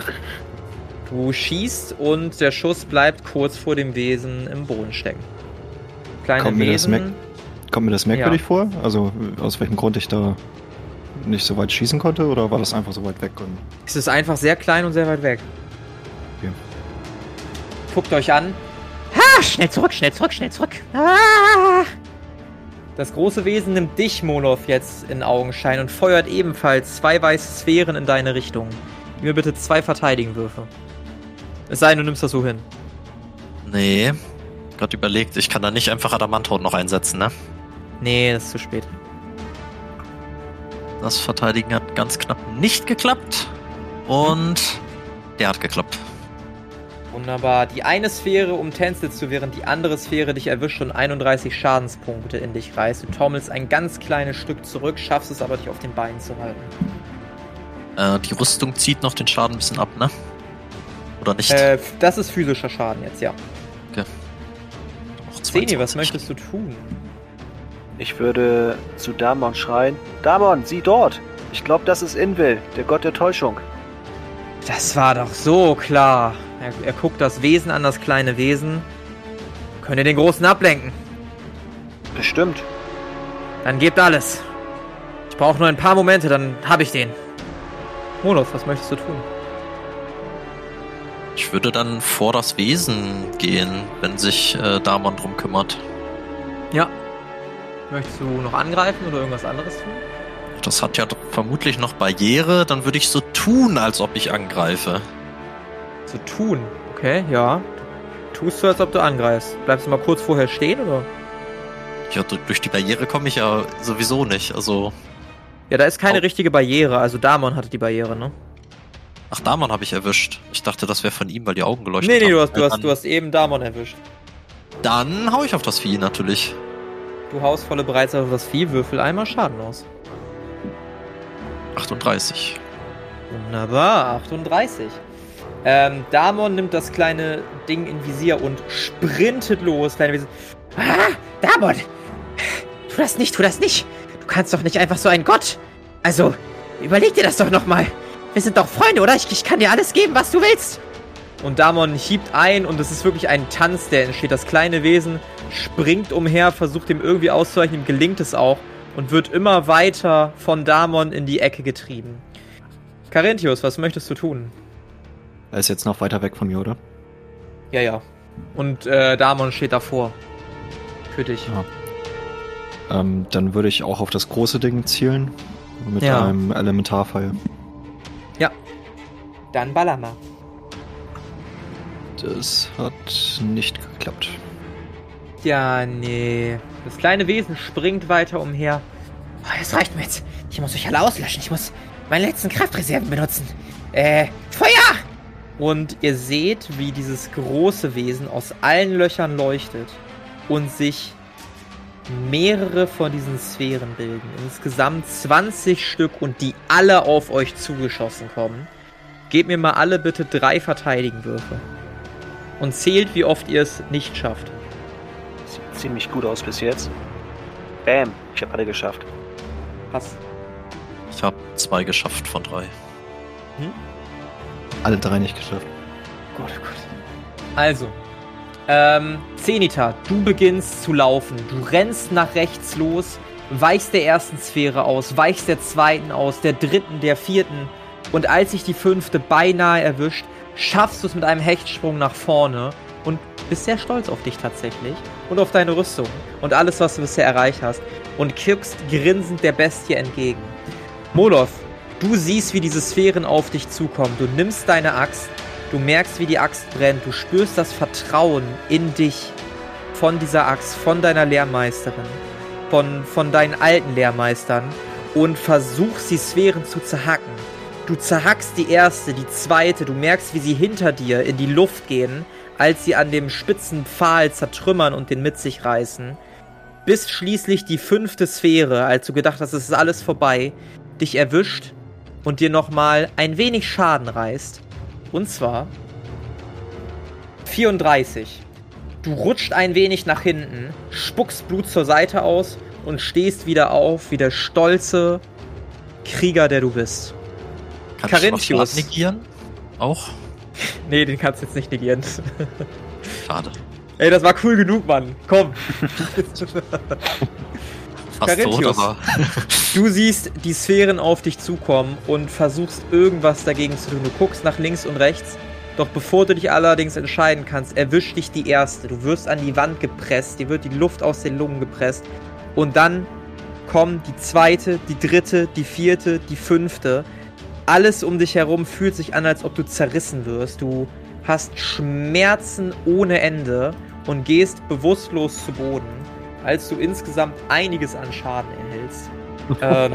Du schießt und der Schuss bleibt kurz vor dem Wesen im Boden stecken. Kleine Kommt mir das Wesen. merk- Kommt mir das merkwürdig Ja. vor? Also aus welchem Grund ich da nicht so weit schießen konnte oder war das einfach so weit weg? Und Es ist einfach sehr klein und sehr weit weg. Okay. Guckt euch an. Ah, schnell zurück, schnell zurück, schnell zurück. Ah! Das große Wesen nimmt dich, Moloth, jetzt in Augenschein und feuert ebenfalls zwei weiße Sphären in deine Richtung. Gib mir bitte zwei Verteidigen-Würfe. Es sei denn, du nimmst das so hin. Nee. Gerade überlegt, ich kann da nicht einfach Adamanthaut noch einsetzen, ne? Nee, das ist zu spät. Das Verteidigen hat ganz knapp nicht geklappt. Und der hat geklappt. Wunderbar. Die eine Sphäre umtänzelst du, während die andere Sphäre dich erwischt und 31 Schadenspunkte in dich reißt. Du taumelst ein ganz kleines Stück zurück, schaffst es aber, dich auf den Beinen zu halten. Äh, die Rüstung zieht noch den Schaden ein bisschen ab, ne? Oder nicht? Äh, das ist physischer Schaden jetzt, ja. Auch Zeni, was 22. möchtest du tun? Ich würde zu Damon schreien. Damon, sieh dort! Ich glaube, das ist Invel, der Gott der Täuschung. Das war doch so klar. Er, er guckt das Wesen an, das kleine Wesen. Könnt ihr den Großen ablenken? Bestimmt. Dann gebt alles. Ich brauche nur ein paar Momente, dann habe ich den. Monos, was möchtest du tun? Ich würde dann vor das Wesen gehen, wenn sich äh, Damon drum kümmert. Ja. Möchtest du noch angreifen oder irgendwas anderes tun? Das hat ja vermutlich noch Barriere, dann würde ich so tun, als ob ich angreife. Zu tun. Okay, ja. Tust du, als ob du angreifst. Bleibst du mal kurz vorher stehen, oder? Ja, du- durch die Barriere komme ich ja sowieso nicht. Also, Ja, da ist keine Oh. richtige Barriere. Also Damon hatte die Barriere, ne? ach, Damon habe ich erwischt. Ich dachte, das wäre von ihm, weil die Augen geleuchtet Nee, nee, haben. du hast, du, hast, du hast eben Damon erwischt. Dann hau ich auf das Vieh natürlich. Du haust volle bereits auf das Vieh, würfel einmal Schaden aus. 38. Wunderbar, 38. Ähm, Damon nimmt das kleine Ding in Visier und sprintet los. Kleine Wesen. Ah, Damon! Tu das nicht, tu das nicht! Du kannst doch nicht einfach so einen Gott! Also, überleg dir das doch nochmal. Wir sind doch Freunde, oder? Ich, ich kann dir alles geben, was du willst. Und Damon hiebt ein und es ist wirklich ein Tanz, der entsteht. Das kleine Wesen springt umher, versucht ihm irgendwie auszuweichen, ihm gelingt es auch und wird immer weiter von Damon in die Ecke getrieben. Carinthius, was möchtest du tun? Er ist jetzt noch weiter weg von mir, oder? Ja, ja. Und äh, Damon steht davor. Für dich. Ja. Ähm, dann würde ich auch auf das große Ding zielen. Mit Ja. einem Elementarpfeil. Dann baller Das hat nicht geklappt. Ja, nee. Das kleine Wesen springt weiter umher. Oh, das reicht mir jetzt. Ich muss euch alle auslöschen. Ich muss meine letzten Kraftreserven benutzen. Äh, Feuer! Und ihr seht, wie dieses große Wesen aus allen Löchern leuchtet und sich mehrere von diesen Sphären bilden. Insgesamt 20 Stück und die alle auf euch zugeschossen kommen. Gebt mir mal alle bitte drei Verteidigenwürfe. Und zählt, wie oft ihr es nicht schafft. Sieht ziemlich gut aus bis jetzt. Bam, ich habe alle geschafft. Pass. Ich habe zwei geschafft von drei. Alle drei nicht geschafft. Oh Gott. Also, ähm, Zenita, du beginnst zu laufen. Du rennst nach rechts los, weichst der ersten Sphäre aus, weichst der zweiten aus, der dritten, der vierten. Und als sich die fünfte beinahe erwischt, schaffst du es mit einem Hechtsprung nach vorne und bist sehr stolz auf dich tatsächlich und auf deine Rüstung und alles, was du bisher erreicht hast und kippst grinsend der Bestie entgegen. Moloth, du siehst, wie diese Sphären auf dich zukommen. Du nimmst deine Axt, du merkst, wie die Axt brennt, du spürst das Vertrauen in dich von dieser Axt, von deiner Lehrmeisterin, von, von deinen alten Lehrmeistern und versuchst, die Sphären zu zerhacken. Du zerhackst die erste, die zweite, du merkst, wie sie hinter dir in die Luft gehen, als sie an dem spitzen Pfahl zertrümmern und den mit sich reißen. Bis schließlich die fünfte Sphäre, als du gedacht hast, es ist alles vorbei, dich erwischt und dir nochmal ein wenig Schaden reißt. Und zwar 34. Du rutscht ein wenig nach hinten, spuckst Blut zur Seite aus und stehst wieder auf, wie der stolze Krieger, der du bist. Kann ich Carinthius. Schaden negieren? Auch? Nee, den kannst du jetzt nicht negieren. Schade. Ey, das war cool genug, Mann. Komm. Tot, Carinthius. Du siehst die Sphären auf dich zukommen und versuchst irgendwas dagegen zu tun. Du guckst nach links und rechts. Doch bevor du dich allerdings entscheiden kannst, erwischt dich die erste. Du wirst an die Wand gepresst, dir wird die Luft aus den Lungen gepresst. Und dann kommen die zweite, die dritte, die vierte, die fünfte. Alles um dich herum fühlt sich an, als ob du zerrissen wirst. Du hast Schmerzen ohne Ende und gehst bewusstlos zu Boden, als du insgesamt einiges an Schaden erhältst. ähm,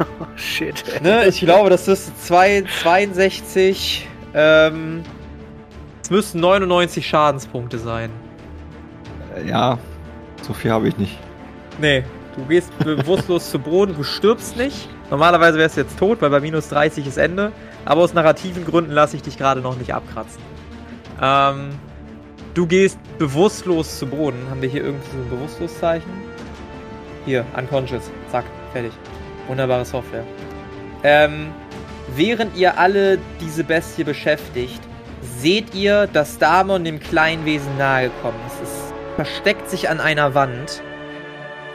Oh, shit. ey. ne, ich glaube, das ist zwei- 62. Ähm, es müssten 99 Schadenspunkte sein. Äh, Ja, so viel habe ich nicht. Nee, du gehst bewusstlos zu Boden, du stirbst nicht. Normalerweise wärst du jetzt tot, weil bei minus 30 ist Ende. Aber aus narrativen Gründen lasse ich dich gerade noch nicht abkratzen. Ähm, du gehst bewusstlos zu Boden. Haben wir hier irgendwie so ein Bewusstlosizeichen? Hier, unconscious. Zack, fertig. Wunderbare Software. Ähm, während ihr alle diese Bestie beschäftigt, seht ihr, dass Damon dem kleinen Wesen nahegekommen ist. Es versteckt sich an einer Wand.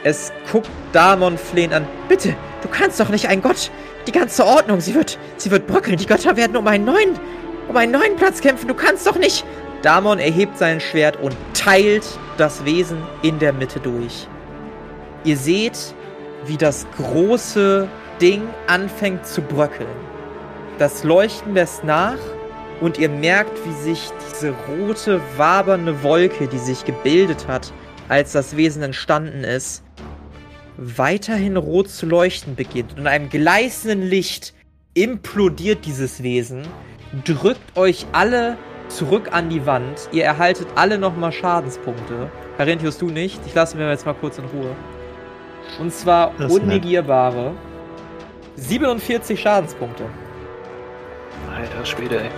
Es guckt Damon flehend an. Bitte, du kannst doch nicht ein Gott. Die ganze Ordnung, sie wird, sie wird bröckeln. Die Götter werden um einen neuen, um einen neuen Platz kämpfen. Du kannst doch nicht. Damon erhebt sein Schwert und teilt das Wesen in der Mitte durch. Ihr seht, wie das große Ding anfängt zu bröckeln. Das Leuchten lässt nach und ihr merkt, wie sich diese rote, wabernde Wolke, die sich gebildet hat, als das Wesen entstanden ist, weiterhin rot zu leuchten beginnt. Und in einem gleißenden Licht implodiert dieses Wesen, drückt euch alle zurück an die Wand. Ihr erhaltet alle nochmal Schadenspunkte. Carinthius, du nicht. Ich lasse mir jetzt mal kurz in Ruhe. Und zwar Das unnegierbare 47 Schadenspunkte. Alter Schwede, ey.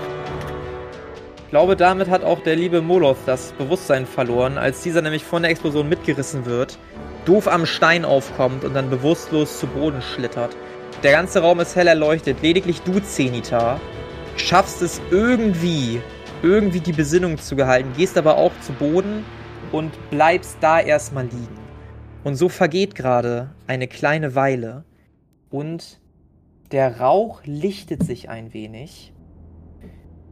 Ich glaube, damit hat auch der liebe Moloth das Bewusstsein verloren, als dieser nämlich von der Explosion mitgerissen wird, doof am Stein aufkommt und dann bewusstlos zu Boden schlittert. Der ganze Raum ist hell erleuchtet. Lediglich du, Zenita, schaffst es irgendwie, irgendwie die Besinnung zu gehalten, gehst aber auch zu Boden und bleibst da erstmal liegen. Und so vergeht gerade eine kleine Weile und der Rauch lichtet sich ein wenig.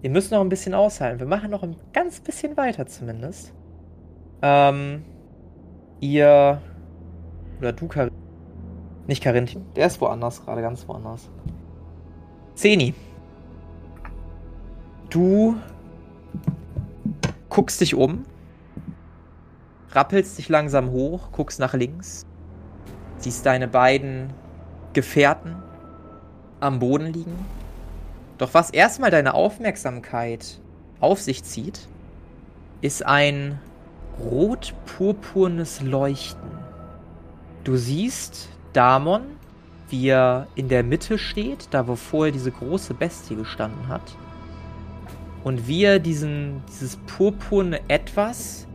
Ihr müsst noch ein bisschen aushalten. Wir machen noch ein ganz bisschen weiter zumindest. Ähm, ihr oder du, Karin. Nicht Karin, der ist woanders gerade, ganz woanders. Zeni. Du guckst dich um, rappelst dich langsam hoch, guckst nach links, siehst deine beiden Gefährten am Boden liegen. Doch was erstmal deine Aufmerksamkeit auf sich zieht, ist ein rot-purpurnes Leuchten. Du siehst Damon, wie er in der Mitte steht, da wo vorher diese große Bestie gestanden hat. Und wie er diesen, dieses purpurne Etwas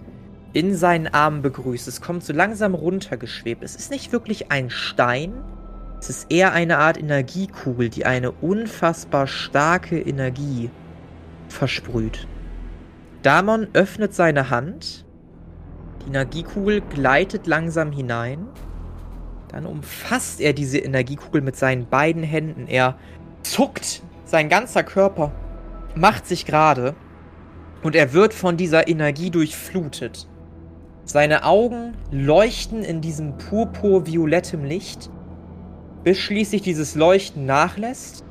in seinen Armen begrüßt. Es kommt so langsam runtergeschwebt. Es ist nicht wirklich ein Stein. Es ist eher eine Art Energiekugel, die eine unfassbar starke Energie versprüht. Damon öffnet seine Hand. Die Energiekugel gleitet langsam hinein dann umfasst er diese Energiekugel mit seinen beiden Händen. Er zuckt, sein ganzer Körper macht sich gerade und er wird von dieser Energie durchflutet. Seine Augen leuchten in diesem purpur-violettem Licht, bis schließlich dieses Leuchten nachlässt,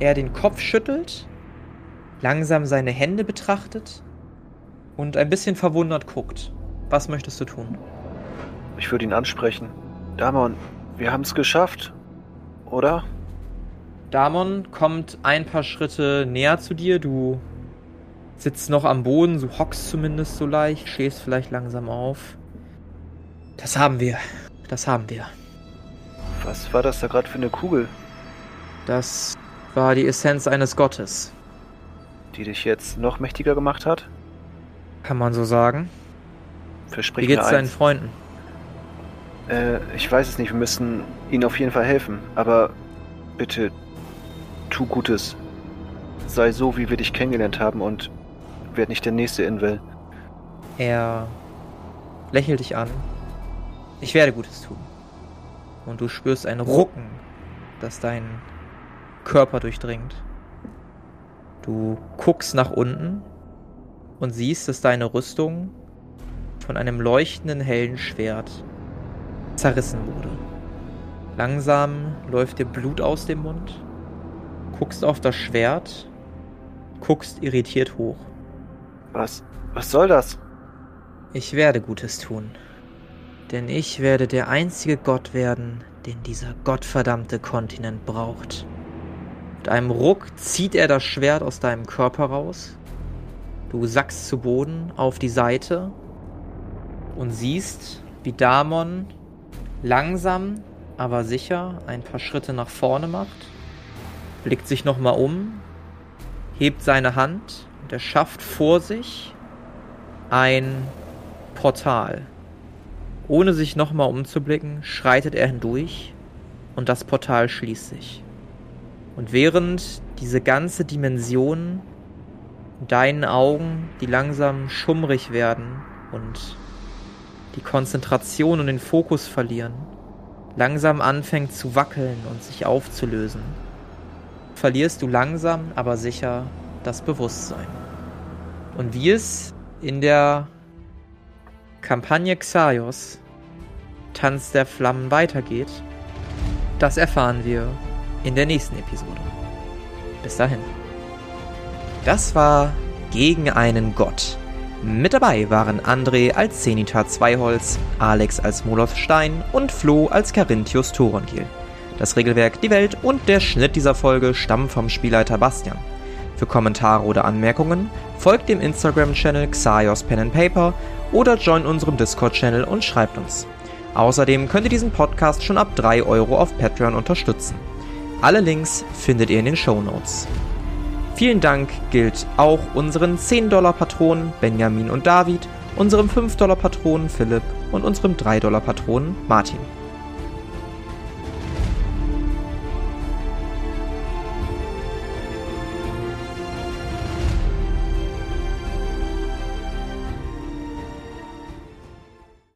er den Kopf schüttelt, langsam seine Hände betrachtet und ein bisschen verwundert guckt. Was möchtest du tun? Ich würde ihn ansprechen. Damon, wir haben es geschafft, oder? Damon kommt ein paar Schritte näher zu dir. Du sitzt noch am Boden, du hockst zumindest so leicht, stehst vielleicht langsam auf. Das haben wir. Das haben wir. Was war das da gerade für eine Kugel? Das war die Essenz eines Gottes. Die dich jetzt noch mächtiger gemacht hat? Kann man so sagen. Versprich Wie geht's deinen. Freunden? Äh, ich weiß es nicht, wir müssen ihnen auf jeden Fall helfen. Aber bitte, tu Gutes. Sei so, wie wir dich kennengelernt haben und werd nicht der nächste Invel. Er lächelt dich an. Ich werde Gutes tun. Und du spürst ein Rucken, das deinen Körper durchdringt. Du guckst nach unten und siehst, dass deine Rüstung von einem leuchtenden hellen Schwert zerrissen wurde. Langsam läuft dir Blut aus dem Mund, guckst auf das Schwert, guckst irritiert hoch. Was? Was soll das? Ich werde Gutes tun. Denn ich werde der einzige Gott werden, den dieser gottverdammte Kontinent braucht. Mit einem Ruck zieht er das Schwert aus deinem Körper raus. Du sackst zu Boden auf die Seite und siehst, wie Damon langsam, aber sicher ein paar Schritte nach vorne macht, blickt sich nochmal um, hebt seine Hand und er schafft vor sich ein Portal. Ohne sich nochmal umzublicken, schreitet er hindurch und das Portal schließt sich. Und während diese ganze Dimension deinen Augen, die langsam schummrig werden und die Konzentration und den Fokus verlieren, langsam anfängt zu wackeln und sich aufzulösen, verlierst du langsam, aber sicher das Bewusstsein. Und wie es in der Kampagne Xaios Tanz der Flammen weitergeht, das erfahren wir in der nächsten Episode. Bis dahin. Das war Gegen einen Gott. Mit dabei waren André als Zenita Zweiholz, Alex als Moloth Stein und Flo als Carinthius Thorongil. Das Regelwerk, die Welt und der Schnitt dieser Folge stammen vom Spielleiter Bastian. Für Kommentare oder Anmerkungen folgt dem Instagram-Channel Xaios Pen and Paper oder join unserem Discord-Channel und schreibt uns. Außerdem könnt ihr diesen Podcast schon ab 3 Euro auf Patreon unterstützen. Alle Links findet ihr in den Show Notes. Vielen Dank gilt auch unseren 10-Dollar-Patronen Benjamin und David, unserem 5-Dollar-Patronen Philipp und unserem 3-Dollar-Patronen Martin.